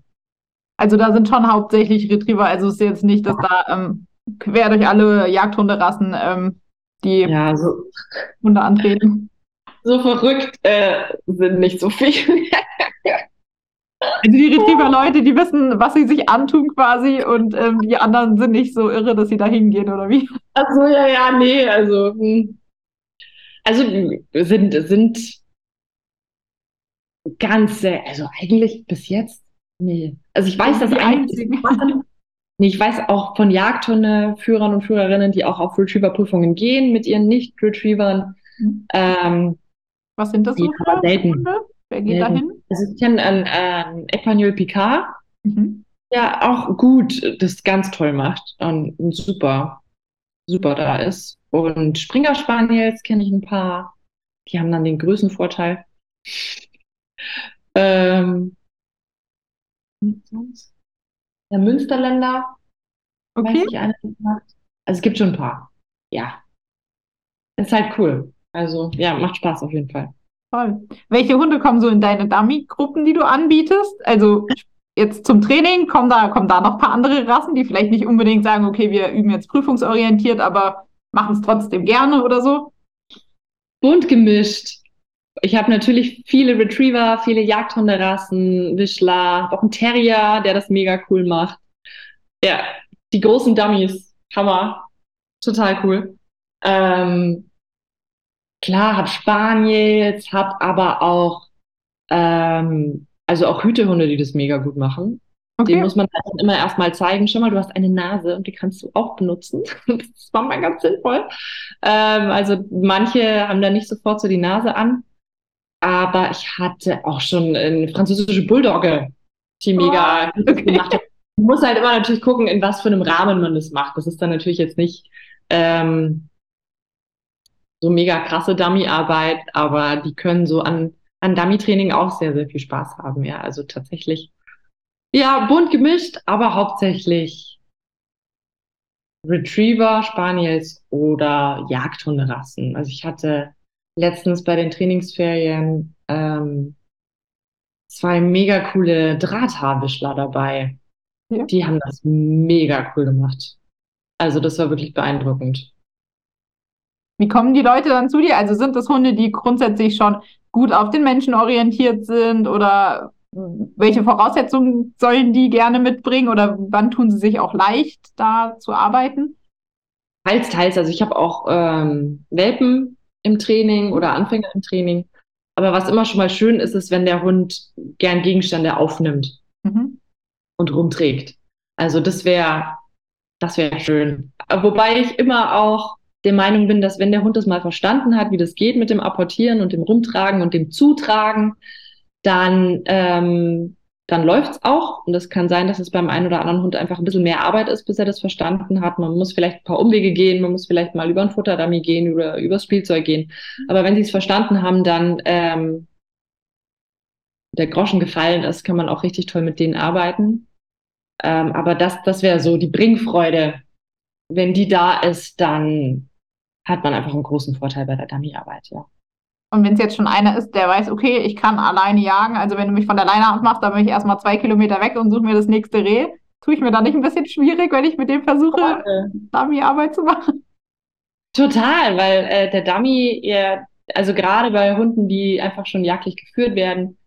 Also da sind schon hauptsächlich Retriever, also es ist jetzt nicht, dass da ähm, quer durch alle Jagdhunderassen ähm, die ja, so, Hunde antreten. So verrückt äh, sind nicht so viele. Also die Retriever-Leute, die wissen, was sie sich antun quasi und ähm, die anderen sind nicht so irre, dass sie da hingehen, oder wie? Ach so, ja, ja, nee, also hm. also sind, sind ganz, also eigentlich bis jetzt, nee. Also ich weiß, dass die machen, nee, ich weiß auch von Jagdhundeführern und Führerinnen, die auch auf Retriever-Prüfungen gehen mit ihren Nicht-Retrievern. Mhm. Ähm, was sind das so für Hunde? Wer geht da hin? Also ich kenne einen, einen Epagneul Picard, mhm. der auch gut das ganz toll macht und super, super da ist. Und Springer Spaniels kenne ich ein paar. Die haben dann den Größenvorteil. Ähm, der Münsterländer. Okay. also es gibt schon ein paar. Ja. Ist halt cool. Also ja, macht Spaß auf jeden Fall. Toll. Welche Hunde kommen so in deine Dummy-Gruppen, die du anbietest? Also jetzt zum Training, kommen da, kommen da noch ein paar andere Rassen, die vielleicht nicht unbedingt sagen, okay, wir üben jetzt prüfungsorientiert, aber machen es trotzdem gerne oder so? Bunt gemischt. Ich habe natürlich viele Retriever, viele Jagdhunderassen, Wischler, auch einen Terrier, der das mega cool macht. Ja, die großen Dummies, Hammer, total cool. Ähm, klar, habe Spaniels, habe aber auch, ähm, also auch Hütehunde, die das mega gut machen. Okay. Den muss man halt immer erstmal zeigen. Schau mal, du hast eine Nase und die kannst du auch benutzen. <laughs> das war mal ganz sinnvoll. Ähm, also manche haben da nicht sofort so die Nase an. Aber ich hatte auch schon eine französische Bulldogge, die mega oh, okay. gemacht hat. Man muss halt immer natürlich gucken, in was für einem Rahmen man das macht. Das ist dann natürlich jetzt nicht ähm, so mega krasse Dummy-Arbeit, aber die können so an, an Dummy-Training auch sehr, sehr viel Spaß haben. Ja, also tatsächlich, ja, bunt gemischt, aber hauptsächlich Retriever, Spaniels oder Jagdhunderassen. Also ich hatte letztens bei den Trainingsferien ähm, zwei mega coole Drahthaarwischler dabei. Ja. Die haben das mega cool gemacht. Also das war wirklich beeindruckend. Wie kommen die Leute dann zu dir? Also sind das Hunde, die grundsätzlich schon gut auf den Menschen orientiert sind oder welche Voraussetzungen sollen die gerne mitbringen oder wann tun sie sich auch leicht, da zu arbeiten? Teils, teils. Also ich habe auch ähm, Welpen im Training oder Anfänger im Training. Aber was immer schon mal schön ist, ist, wenn der Hund gern Gegenstände aufnimmt mhm. und rumträgt. Also das wäre das wäre schön. Wobei ich immer auch der Meinung bin, dass wenn der Hund das mal verstanden hat, wie das geht mit dem Apportieren und dem Rumtragen und dem Zutragen, dann ähm, dann läuft's auch. Und es kann sein, dass es beim einen oder anderen Hund einfach ein bisschen mehr Arbeit ist, bis er das verstanden hat. Man muss vielleicht ein paar Umwege gehen, man muss vielleicht mal über ein Futterdummy gehen oder übers Spielzeug gehen. Aber wenn sie es verstanden haben, dann ähm, der Groschen gefallen ist, kann man auch richtig toll mit denen arbeiten. Ähm, aber das, das wäre so die Bringfreude. Wenn die da ist, dann hat man einfach einen großen Vorteil bei der Dummyarbeit, ja. Und wenn es jetzt schon einer ist, der weiß, okay, ich kann alleine jagen, also wenn du mich von der Leine abmachst, dann bin ich erstmal zwei Kilometer weg und suche mir das nächste Reh. Tue ich mir da nicht ein bisschen schwierig, wenn ich mit dem versuche, Dummy-Arbeit zu machen? Total, weil äh, der Dummy, eher, also gerade bei Hunden, die einfach schon jagdlich geführt werden,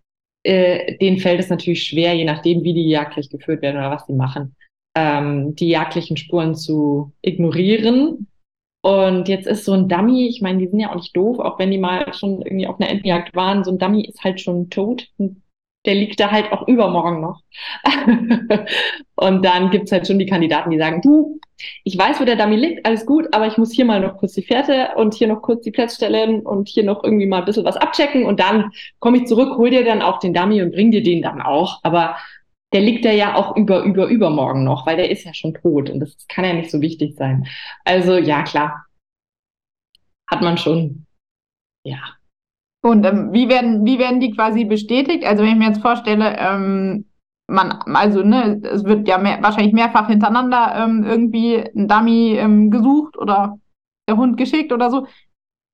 äh, denen fällt es natürlich schwer, je nachdem, wie die jagdlich geführt werden oder was die machen, ähm, die jagdlichen Spuren zu ignorieren und jetzt ist so ein Dummy, ich meine, die sind ja auch nicht doof, auch wenn die mal schon irgendwie auf einer Entenjagd waren, so ein Dummy ist halt schon tot. Der liegt da halt auch übermorgen noch. <laughs> und dann gibt's halt schon die Kandidaten, die sagen, du, ich weiß, wo der Dummy liegt, alles gut, aber ich muss hier mal noch kurz die Fährte und hier noch kurz die Plätze stellen und hier noch irgendwie mal ein bisschen was abchecken und dann komme ich zurück, hol dir dann auch den Dummy und bring dir den dann auch. Aber der liegt da ja auch über, über, übermorgen noch, weil der ist ja schon tot und das kann ja nicht so wichtig sein. Also ja, klar. Hat man schon, ja. Und ähm, wie, werden, wie werden die quasi bestätigt? Also wenn ich mir jetzt vorstelle, ähm, man, also ne, es wird ja mehr, wahrscheinlich mehrfach hintereinander ähm, irgendwie ein Dummy ähm, gesucht oder der Hund geschickt oder so.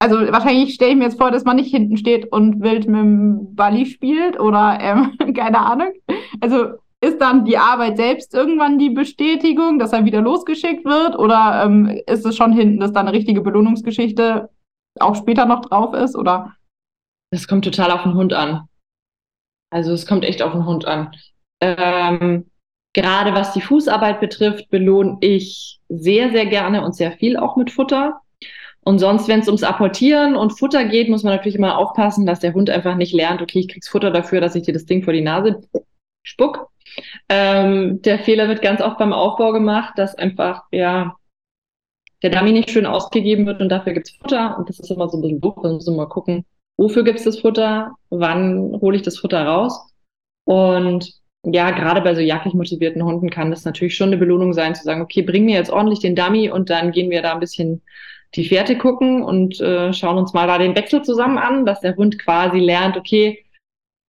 Also wahrscheinlich stelle ich mir jetzt vor, dass man nicht hinten steht und wild mit dem Bali spielt oder ähm, <laughs> keine Ahnung. Also ist dann die Arbeit selbst irgendwann die Bestätigung, dass er wieder losgeschickt wird? Oder ähm, ist es schon hinten, dass da eine richtige Belohnungsgeschichte auch später noch drauf ist? Oder? Das kommt total auf den Hund an. Also es kommt echt auf den Hund an. Ähm, gerade was die Fußarbeit betrifft, belohne ich sehr, sehr gerne und sehr viel auch mit Futter. Und sonst, wenn es ums Apportieren und Futter geht, muss man natürlich immer aufpassen, dass der Hund einfach nicht lernt, okay, ich krieg's Futter dafür, dass ich dir das Ding vor die Nase spuck, ähm, der Fehler wird ganz oft beim Aufbau gemacht, dass einfach, ja, der Dummy nicht schön ausgegeben wird und dafür gibt es Futter. Und das ist immer so ein bisschen doof. Da muss man mal gucken, wofür gibt es das Futter, wann hole ich das Futter raus. Und ja, gerade bei so jagdlich motivierten Hunden kann das natürlich schon eine Belohnung sein, zu sagen, okay, bring mir jetzt ordentlich den Dummy und dann gehen wir da ein bisschen die Fährte gucken und äh, schauen uns mal da den Wechsel zusammen an, dass der Hund quasi lernt, okay,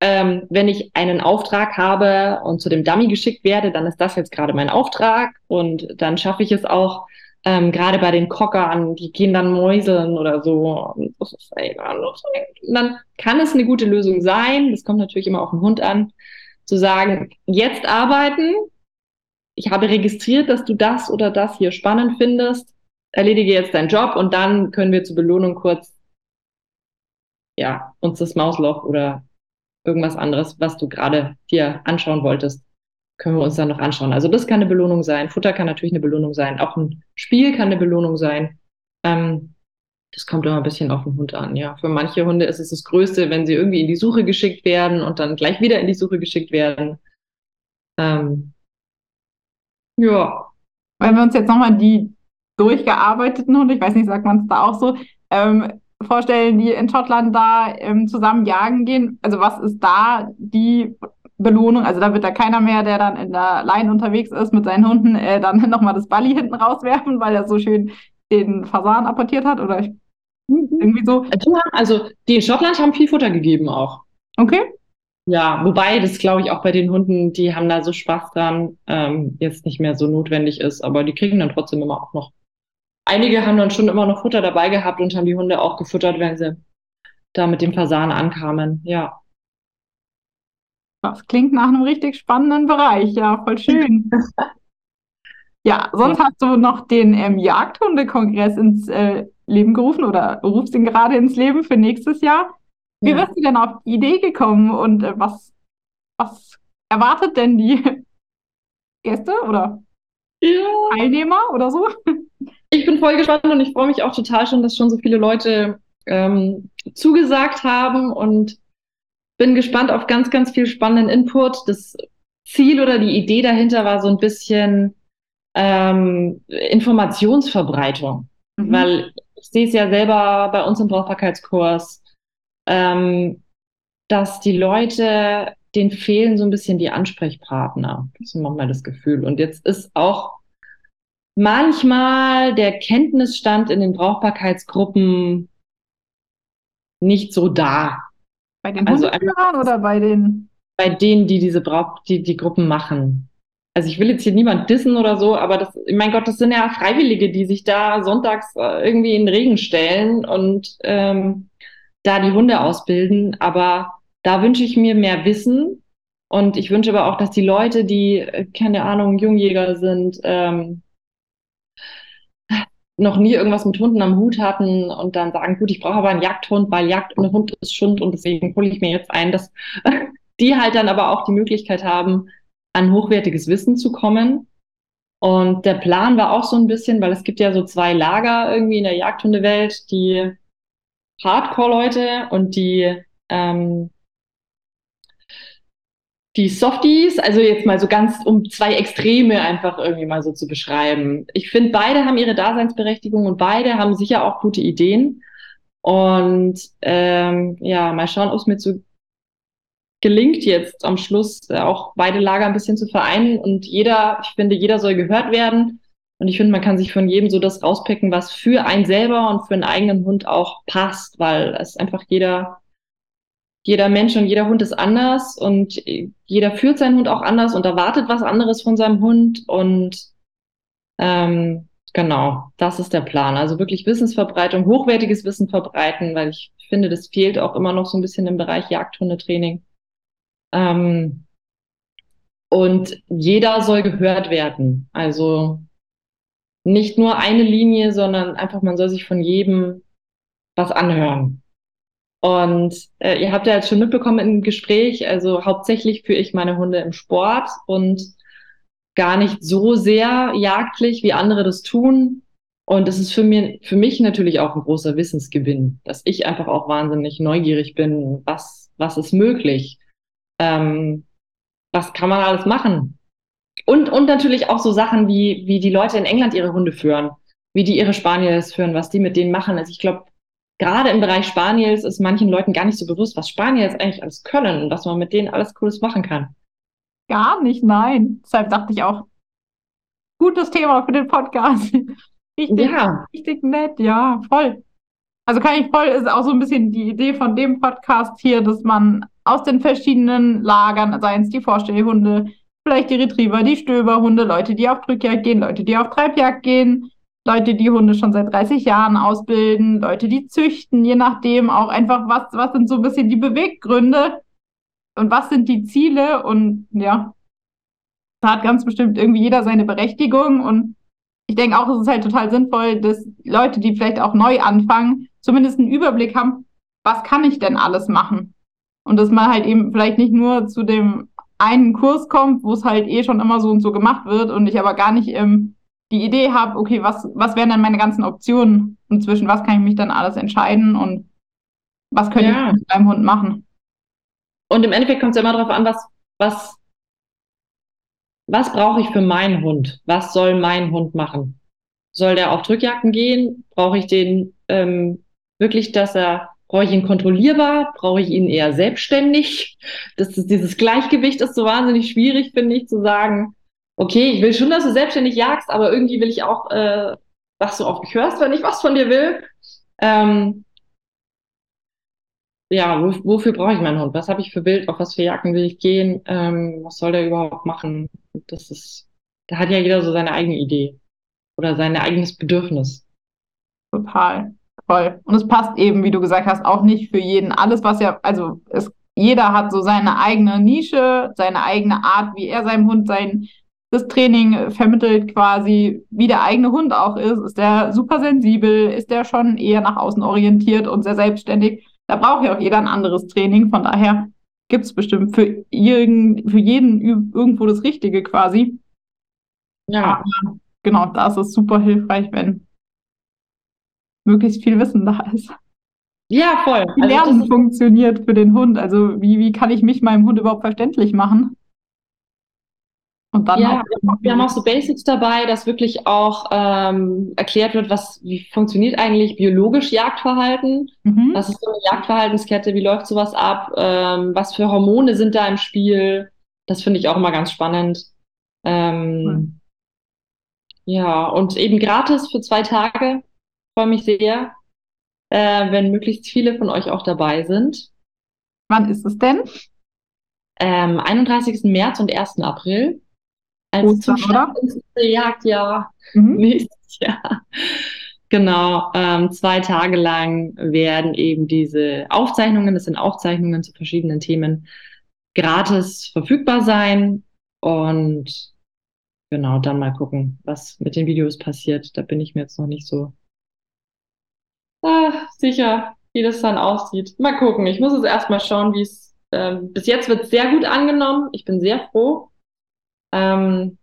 ähm, wenn ich einen Auftrag habe und zu dem Dummy geschickt werde, dann ist das jetzt gerade mein Auftrag und dann schaffe ich es auch, ähm, gerade bei den Kockern, die gehen dann mäuseln oder so. dann kann es eine gute Lösung sein, das kommt natürlich immer auf den Hund an, zu sagen, jetzt arbeiten, ich habe registriert, dass du das oder das hier spannend findest, erledige jetzt deinen Job und dann können wir zur Belohnung kurz ja, uns das Mausloch oder irgendwas anderes, was du gerade dir anschauen wolltest, können wir uns dann noch anschauen. Also das kann eine Belohnung sein. Futter kann natürlich eine Belohnung sein. Auch ein Spiel kann eine Belohnung sein. Ähm, das kommt immer ein bisschen auf den Hund an. Ja, für manche Hunde ist es das Größte, wenn sie irgendwie in die Suche geschickt werden und dann gleich wieder in die Suche geschickt werden. Ähm, ja. Wenn wir uns jetzt nochmal die durchgearbeiteten Hunde, ich weiß nicht, sagt man es da auch so, ähm, vorstellen, die in Schottland da ähm, zusammen jagen gehen. Also was ist da die Belohnung? Also da wird da keiner mehr, der dann in der Line unterwegs ist mit seinen Hunden, äh, dann <laughs> nochmal das Balli hinten rauswerfen, weil er so schön den Fasan apportiert hat oder ich, mhm. irgendwie so. Also die in Schottland haben viel Futter gegeben auch. Okay. Ja, wobei das glaube ich auch bei den Hunden, die haben da so Spaß dran, ähm, jetzt nicht mehr so notwendig ist, aber die kriegen dann trotzdem immer auch noch einige haben dann schon immer noch Futter dabei gehabt und haben die Hunde auch gefüttert, wenn sie da mit dem Fasan ankamen. Ja. Das klingt nach einem richtig spannenden Bereich. Ja, voll schön. <laughs> ja, sonst hast du noch den ähm, Jagdhundekongress ins äh, Leben gerufen oder rufst ihn gerade ins Leben für nächstes Jahr. Wie ja. bist du denn auf die Idee gekommen und äh, was, was erwartet denn die <laughs> Gäste oder ja. Teilnehmer oder so? Ich bin voll gespannt und ich freue mich auch total schon, dass schon so viele Leute ähm, zugesagt haben und bin gespannt auf ganz, ganz viel spannenden Input. Das Ziel oder die Idee dahinter war so ein bisschen ähm, Informationsverbreitung, mhm. weil ich sehe es ja selber bei uns im Brauchbarkeitskurs, ähm, dass die Leute denen fehlen so ein bisschen die Ansprechpartner. Das ist manchmal das Gefühl. Und jetzt ist auch manchmal der Kenntnisstand in den Brauchbarkeitsgruppen nicht so da. Bei den also Hundeführern oder bei den? Bei denen, die diese Brauch die, die Gruppen machen. Also ich will jetzt hier niemand dissen oder so, aber das, mein Gott, das sind ja Freiwillige, die sich da sonntags äh, irgendwie in den Regen stellen und ähm, da die Hunde ausbilden. Aber da wünsche ich mir mehr Wissen und ich wünsche aber auch, dass die Leute, die, äh, keine Ahnung, Jungjäger sind, ähm, noch nie irgendwas mit Hunden am Hut hatten und dann sagen, gut, ich brauche aber einen Jagdhund, weil Jagd und Hund ist Schund und deswegen hole ich mir jetzt ein, dass <laughs> die halt dann aber auch die Möglichkeit haben, an hochwertiges Wissen zu kommen. Und der Plan war auch so ein bisschen, weil es gibt ja so zwei Lager irgendwie in der Jagdhundewelt, die Hardcore-Leute und die ähm, die Softies, also jetzt mal so ganz, um zwei Extreme einfach irgendwie mal so zu beschreiben. Ich finde, beide haben ihre Daseinsberechtigung und beide haben sicher auch gute Ideen. Und ähm, ja, mal schauen, ob es mir zu gelingt jetzt am Schluss äh, auch beide Lager ein bisschen zu vereinen. Und jeder, ich finde, jeder soll gehört werden. Und ich finde, man kann sich von jedem so das rauspicken, was für einen selber und für einen eigenen Hund auch passt, weil es einfach jeder jeder Mensch und jeder Hund ist anders und jeder führt seinen Hund auch anders und erwartet was anderes von seinem Hund. Und ähm, genau, das ist der Plan. Also wirklich Wissensverbreitung, hochwertiges Wissen verbreiten, weil ich finde, das fehlt auch immer noch so ein bisschen im Bereich Jagdhundetraining. Ähm, und jeder soll gehört werden. Also nicht nur eine Linie, sondern einfach, man soll sich von jedem was anhören. Und äh, ihr habt ja jetzt schon mitbekommen im Gespräch, also hauptsächlich führe ich meine Hunde im Sport und gar nicht so sehr jagdlich, wie andere das tun. Und das ist für, mir, für mich natürlich auch ein großer Wissensgewinn, dass ich einfach auch wahnsinnig neugierig bin, was, was ist möglich, ähm, was kann man alles machen. Und, und natürlich auch so Sachen, wie, wie die Leute in England ihre Hunde führen, wie die ihre Spaniels führen, was die mit denen machen. Also ich glaube, gerade im Bereich Spaniels ist manchen Leuten gar nicht so bewusst, was Spaniels eigentlich alles können und was man mit denen alles Cooles machen kann. Gar nicht, nein. Deshalb dachte ich auch, gutes Thema für den Podcast. <laughs> Richtig, ja. richtig nett, ja, voll. Also kann ich voll, ist auch so ein bisschen die Idee von dem Podcast hier, dass man aus den verschiedenen Lagern, seien es die Vorstellhunde, vielleicht die Retriever, die Stöberhunde, Leute, die auf Drückjagd gehen, Leute, die auf Treibjagd gehen, Leute, die Hunde schon seit 30 Jahren ausbilden, Leute, die züchten, je nachdem auch einfach, was, was sind so ein bisschen die Beweggründe und was sind die Ziele und ja, da hat ganz bestimmt irgendwie jeder seine Berechtigung und ich denke auch, es ist halt total sinnvoll, dass Leute, die vielleicht auch neu anfangen, zumindest einen Überblick haben, was kann ich denn alles machen? Und dass man halt eben vielleicht nicht nur zu dem einen Kurs kommt, wo es halt eh schon immer so und so gemacht wird und ich aber gar nicht im die Idee habe, okay, was, was wären dann meine ganzen Optionen und zwischen was kann ich mich dann alles entscheiden und was könnte ja. ich mit meinem Hund machen. Und im Endeffekt kommt es ja immer darauf an, was, was, was brauche ich für meinen Hund? Was soll mein Hund machen? Soll der auf Drückjagden gehen? Brauche ich den ähm, wirklich, dass er, brauche ich ihn kontrollierbar? Brauche ich ihn eher selbstständig? Das ist, dieses Gleichgewicht ist so wahnsinnig schwierig, finde ich, zu sagen, okay, ich will schon, dass du selbstständig jagst, aber irgendwie will ich auch, äh, dass du auf mich hörst, wenn ich was von dir will. Ähm, ja, wo, wofür brauche ich meinen Hund? Was habe ich für Bild? Auf was für Jagden will ich gehen? Ähm, was soll der überhaupt machen? Das ist, da hat ja jeder so seine eigene Idee oder sein eigenes Bedürfnis. Total. Voll. Und es passt eben, wie du gesagt hast, auch nicht für jeden. Alles, was ja, also es, jeder hat so seine eigene Nische, seine eigene Art, wie er seinem Hund sein das Training vermittelt quasi, wie der eigene Hund auch ist. Ist der super sensibel? Ist der schon eher nach außen orientiert und sehr selbstständig? Da braucht ja auch jeder ein anderes Training. Von daher gibt es bestimmt für, irgend, für jeden irgendwo das Richtige quasi. Ja. Aber genau, da ist es super hilfreich, wenn möglichst viel Wissen da ist. Ja, voll. Wie also Lernen funktioniert für den Hund. Also wie, wie kann ich mich meinem Hund überhaupt verständlich machen? Und dann ja, wir haben auch so Basics dabei, dass wirklich auch ähm, erklärt wird, was, wie funktioniert eigentlich biologisch Jagdverhalten? Mhm. Was ist so eine Jagdverhaltenskette? Wie läuft sowas ab? Ähm, was für Hormone sind da im Spiel? Das finde ich auch immer ganz spannend. Ähm, mhm. Ja, und eben gratis für zwei Tage. Freue mich sehr, äh, wenn möglichst viele von euch auch dabei sind. Wann ist es denn? Ähm, 31. März und 1. April. Also Ostern, oder? Jagdjahr mhm. nächstes Jahr. Genau, ähm, zwei Tage lang werden eben diese Aufzeichnungen, das sind Aufzeichnungen zu verschiedenen Themen, gratis verfügbar sein. Und genau, dann mal gucken, was mit den Videos passiert. Da bin ich mir jetzt noch nicht so ah, sicher, wie das dann aussieht. Mal gucken. Ich muss es erstmal schauen, wie es. Ähm, bis jetzt wird sehr gut angenommen. Ich bin sehr froh. Ähm,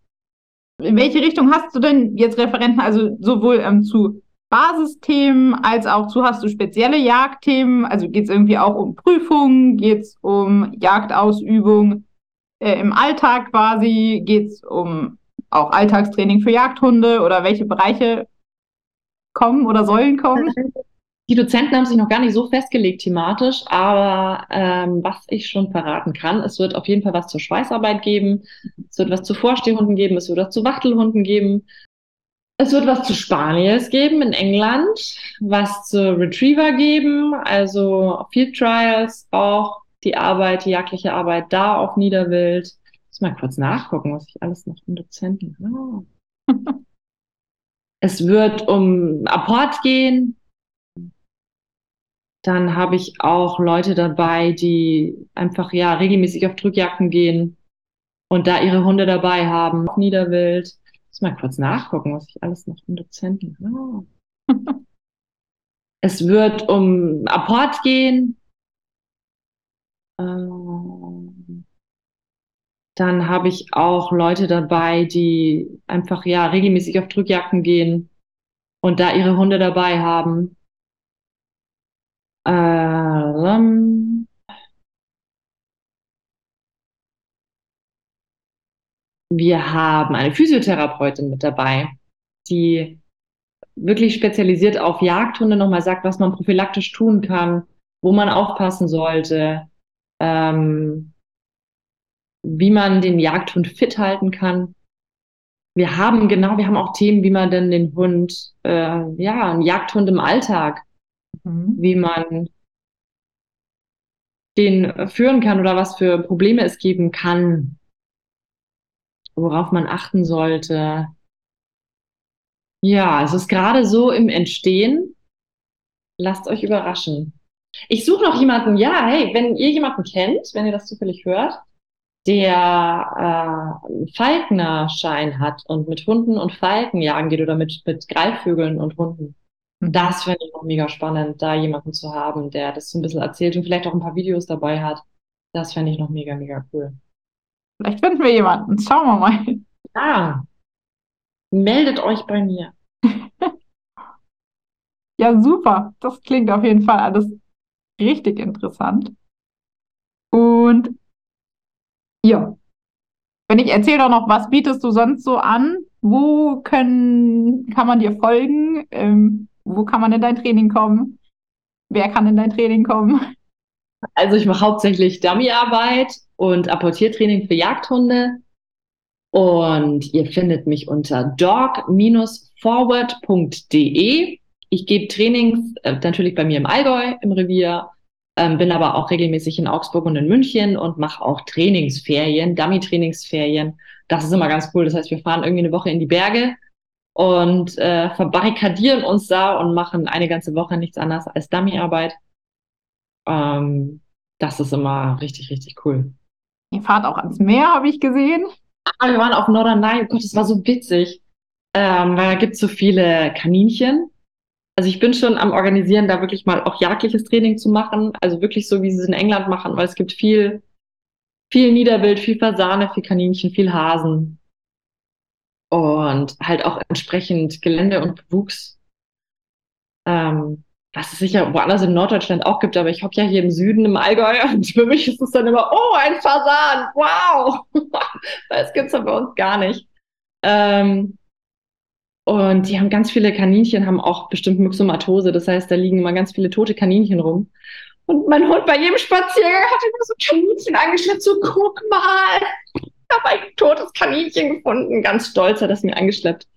in welche Richtung hast du denn jetzt Referenten, also sowohl ähm, zu Basisthemen als auch zu, hast du spezielle Jagdthemen? Also geht es irgendwie auch um Prüfungen, geht es um Jagdausübung äh, im Alltag quasi, geht es um auch Alltagstraining für Jagdhunde oder welche Bereiche kommen oder sollen kommen? Die Dozenten haben sich noch gar nicht so festgelegt thematisch, aber ähm, was ich schon verraten kann, es wird auf jeden Fall was zur Schweißarbeit geben, es wird was zu Vorstehhunden geben, es wird was zu Wachtelhunden geben, es wird was zu Spaniels geben in England, was zu Retriever geben, also Field Trials auch, die Arbeit, die jagdliche Arbeit da auf Niederwild. Ich muss mal kurz nachgucken, was ich alles noch im Dozenten habe. <laughs> es wird um Apport gehen, dann habe ich auch Leute dabei, die einfach ja regelmäßig auf Drückjagden gehen und da ihre Hunde dabei haben. Niederwild. Ich muss mal kurz nachgucken, was ich alles noch im Dozenten habe. es wird um Apport gehen. Ähm, dann habe ich auch Leute dabei, die einfach ja regelmäßig auf Drückjagden gehen und da ihre Hunde dabei haben. Ähm, wir haben eine Physiotherapeutin mit dabei, die wirklich spezialisiert auf Jagdhunde nochmal sagt, was man prophylaktisch tun kann, wo man aufpassen sollte, ähm, wie man den Jagdhund fit halten kann. Wir haben genau, wir haben auch Themen, wie man denn den Hund, äh, ja, einen Jagdhund im Alltag mhm. wie man den führen kann oder was für Probleme es geben kann, worauf man achten sollte. Ja, es ist gerade so im Entstehen. Lasst euch überraschen. Ich suche noch jemanden, ja, hey, wenn ihr jemanden kennt, wenn ihr das zufällig hört, der äh, Falkner-Schein hat und mit Hunden und Falken jagen geht oder mit, mit Greifvögeln und Hunden, Mhm. Das fände ich noch mega spannend, da jemanden zu haben, der das so ein bisschen erzählt und vielleicht auch ein paar Videos dabei hat. Das fände ich noch mega, mega cool. Vielleicht finden wir jemanden. Schauen wir mal. Ja. Meldet euch bei mir. <laughs> ja, super. Das klingt auf jeden Fall alles richtig interessant. Und ja, wenn ich erzähle doch noch, was bietest du sonst so an? Wo können, kann man dir folgen? Ähm, wo kann man in dein Training kommen? Wer kann in dein Training kommen? Also ich mache hauptsächlich Dummyarbeit und Apportiertraining für Jagdhunde. Und ihr findet mich unter dog-forward.de. Ich gebe Trainings äh, natürlich bei mir im Allgäu im Revier, ähm, bin aber auch regelmäßig in Augsburg und in München und mache auch Trainingsferien, Dummy-Trainingsferien. Das ist immer ganz cool. Das heißt, wir fahren irgendwie eine Woche in die Berge und äh, verbarrikadieren uns da und machen eine ganze Woche nichts anderes als Dummyarbeit. Ähm, das ist immer richtig, richtig cool. Ihr fahrt auch ans Meer, habe ich gesehen. Ah, wir waren auf Norderney. Oh Gott, das war so witzig. Ähm, weil da gibt es so viele Kaninchen. Also ich bin schon am Organisieren, da wirklich mal auch jagdliches Training zu machen. Also wirklich so, wie sie es in England machen, weil es gibt viel, viel Niederwild, viel Fasane, viel Kaninchen, viel Hasen und halt auch entsprechend Gelände und Bewuchs. Ähm, was es sicher woanders in Norddeutschland auch gibt, aber ich hocke ja hier im Süden im Allgäu <laughs> und für mich ist es dann immer, oh, ein Fasan, wow, <laughs> das gibt es ja bei uns gar nicht. Ähm, und die haben ganz viele Kaninchen, haben auch bestimmt Myxomatose, das heißt, da liegen immer ganz viele tote Kaninchen rum. Und mein Hund bei jedem Spaziergang hat immer so Kaninchen angeschleppt, so guck mal, habe ein totes Kaninchen gefunden. Ganz stolz hat das mir angeschleppt.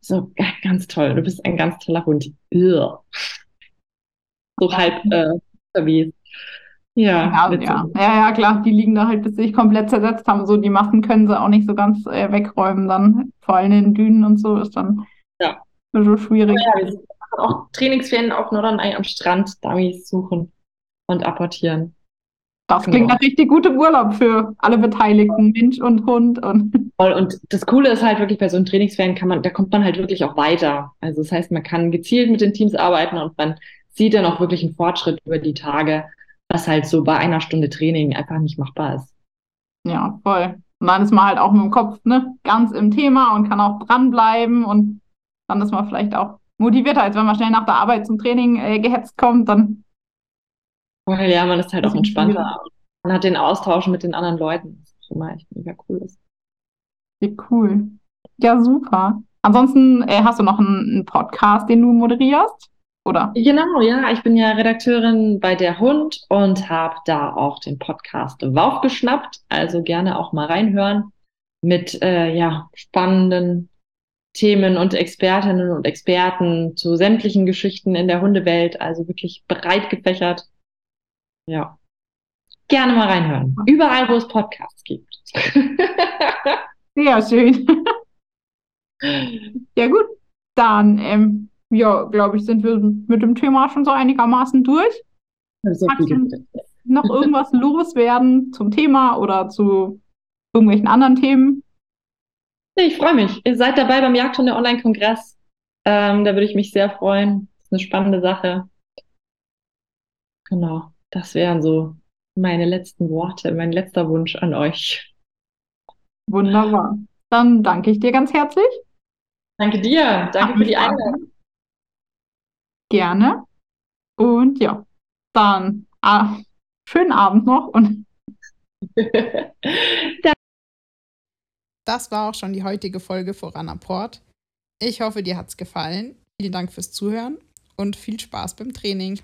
So, ganz toll, du bist ein ganz toller Hund. Irr so halb äh, unterwegs. Ja, ja, ja. ja, klar, die liegen da halt, bis sie sich komplett zersetzt haben. So, die Massen können sie auch nicht so ganz äh, wegräumen dann. Vor allem in den Dünen und so ist dann ja. so schwierig. Ja, wir auch Trainingsferien auf Norderney am Strand Dummies suchen und apportieren. Das klingt genau. nach richtig gutem Urlaub für alle Beteiligten, Mensch und Hund. Und. <laughs> Und das Coole ist halt wirklich bei so einem Trainingsferien kann man, da kommt man halt wirklich auch weiter. Also das heißt, man kann gezielt mit den Teams arbeiten und man sieht dann auch wirklich einen Fortschritt über die Tage, was halt so bei einer Stunde Training einfach nicht machbar ist. Ja, voll. Und dann ist man halt auch mit dem Kopf ne, ganz im Thema und kann auch dranbleiben und dann ist man vielleicht auch motivierter, als wenn man schnell nach der Arbeit zum Training äh, gehetzt kommt, dann. Ja, man ist halt auch entspannter. Man hat den Austausch mit den anderen Leuten, was schon mal echt mega cool ist. Wie cool. Ja, super. Ansonsten äh, hast du noch einen, einen Podcast, den du moderierst? oder? Genau, ja. Ich bin ja Redakteurin bei Der Hund und habe da auch den Podcast Wauf geschnappt. Also gerne auch mal reinhören mit äh, ja, spannenden Themen und Expertinnen und Experten zu sämtlichen Geschichten in der Hundewelt. Also wirklich breit gefächert. Ja. Gerne mal reinhören. Überall, wo es Podcasts gibt. <laughs> Sehr schön. ja, gut. Dann ähm, ja, glaube ich, sind wir mit dem Thema schon so einigermaßen durch. noch irgendwas loswerden zum Thema oder zu irgendwelchen anderen Themen? Ich freue mich. Ihr seid dabei beim Jagdhunde Online-Kongress. Ähm, da würde ich mich sehr freuen. Das ist eine spannende Sache. Genau, das wären so meine letzten Worte, mein letzter Wunsch an euch. Wunderbar. Dann danke ich dir ganz herzlich. Danke dir. Danke Ach, für die Einladung. Gerne. Und ja, dann ah, schönen Abend noch und <laughs> Das war auch schon die heutige Folge Voran Apport. Ich hoffe, dir hat es gefallen. Vielen Dank fürs Zuhören und viel Spaß beim Training.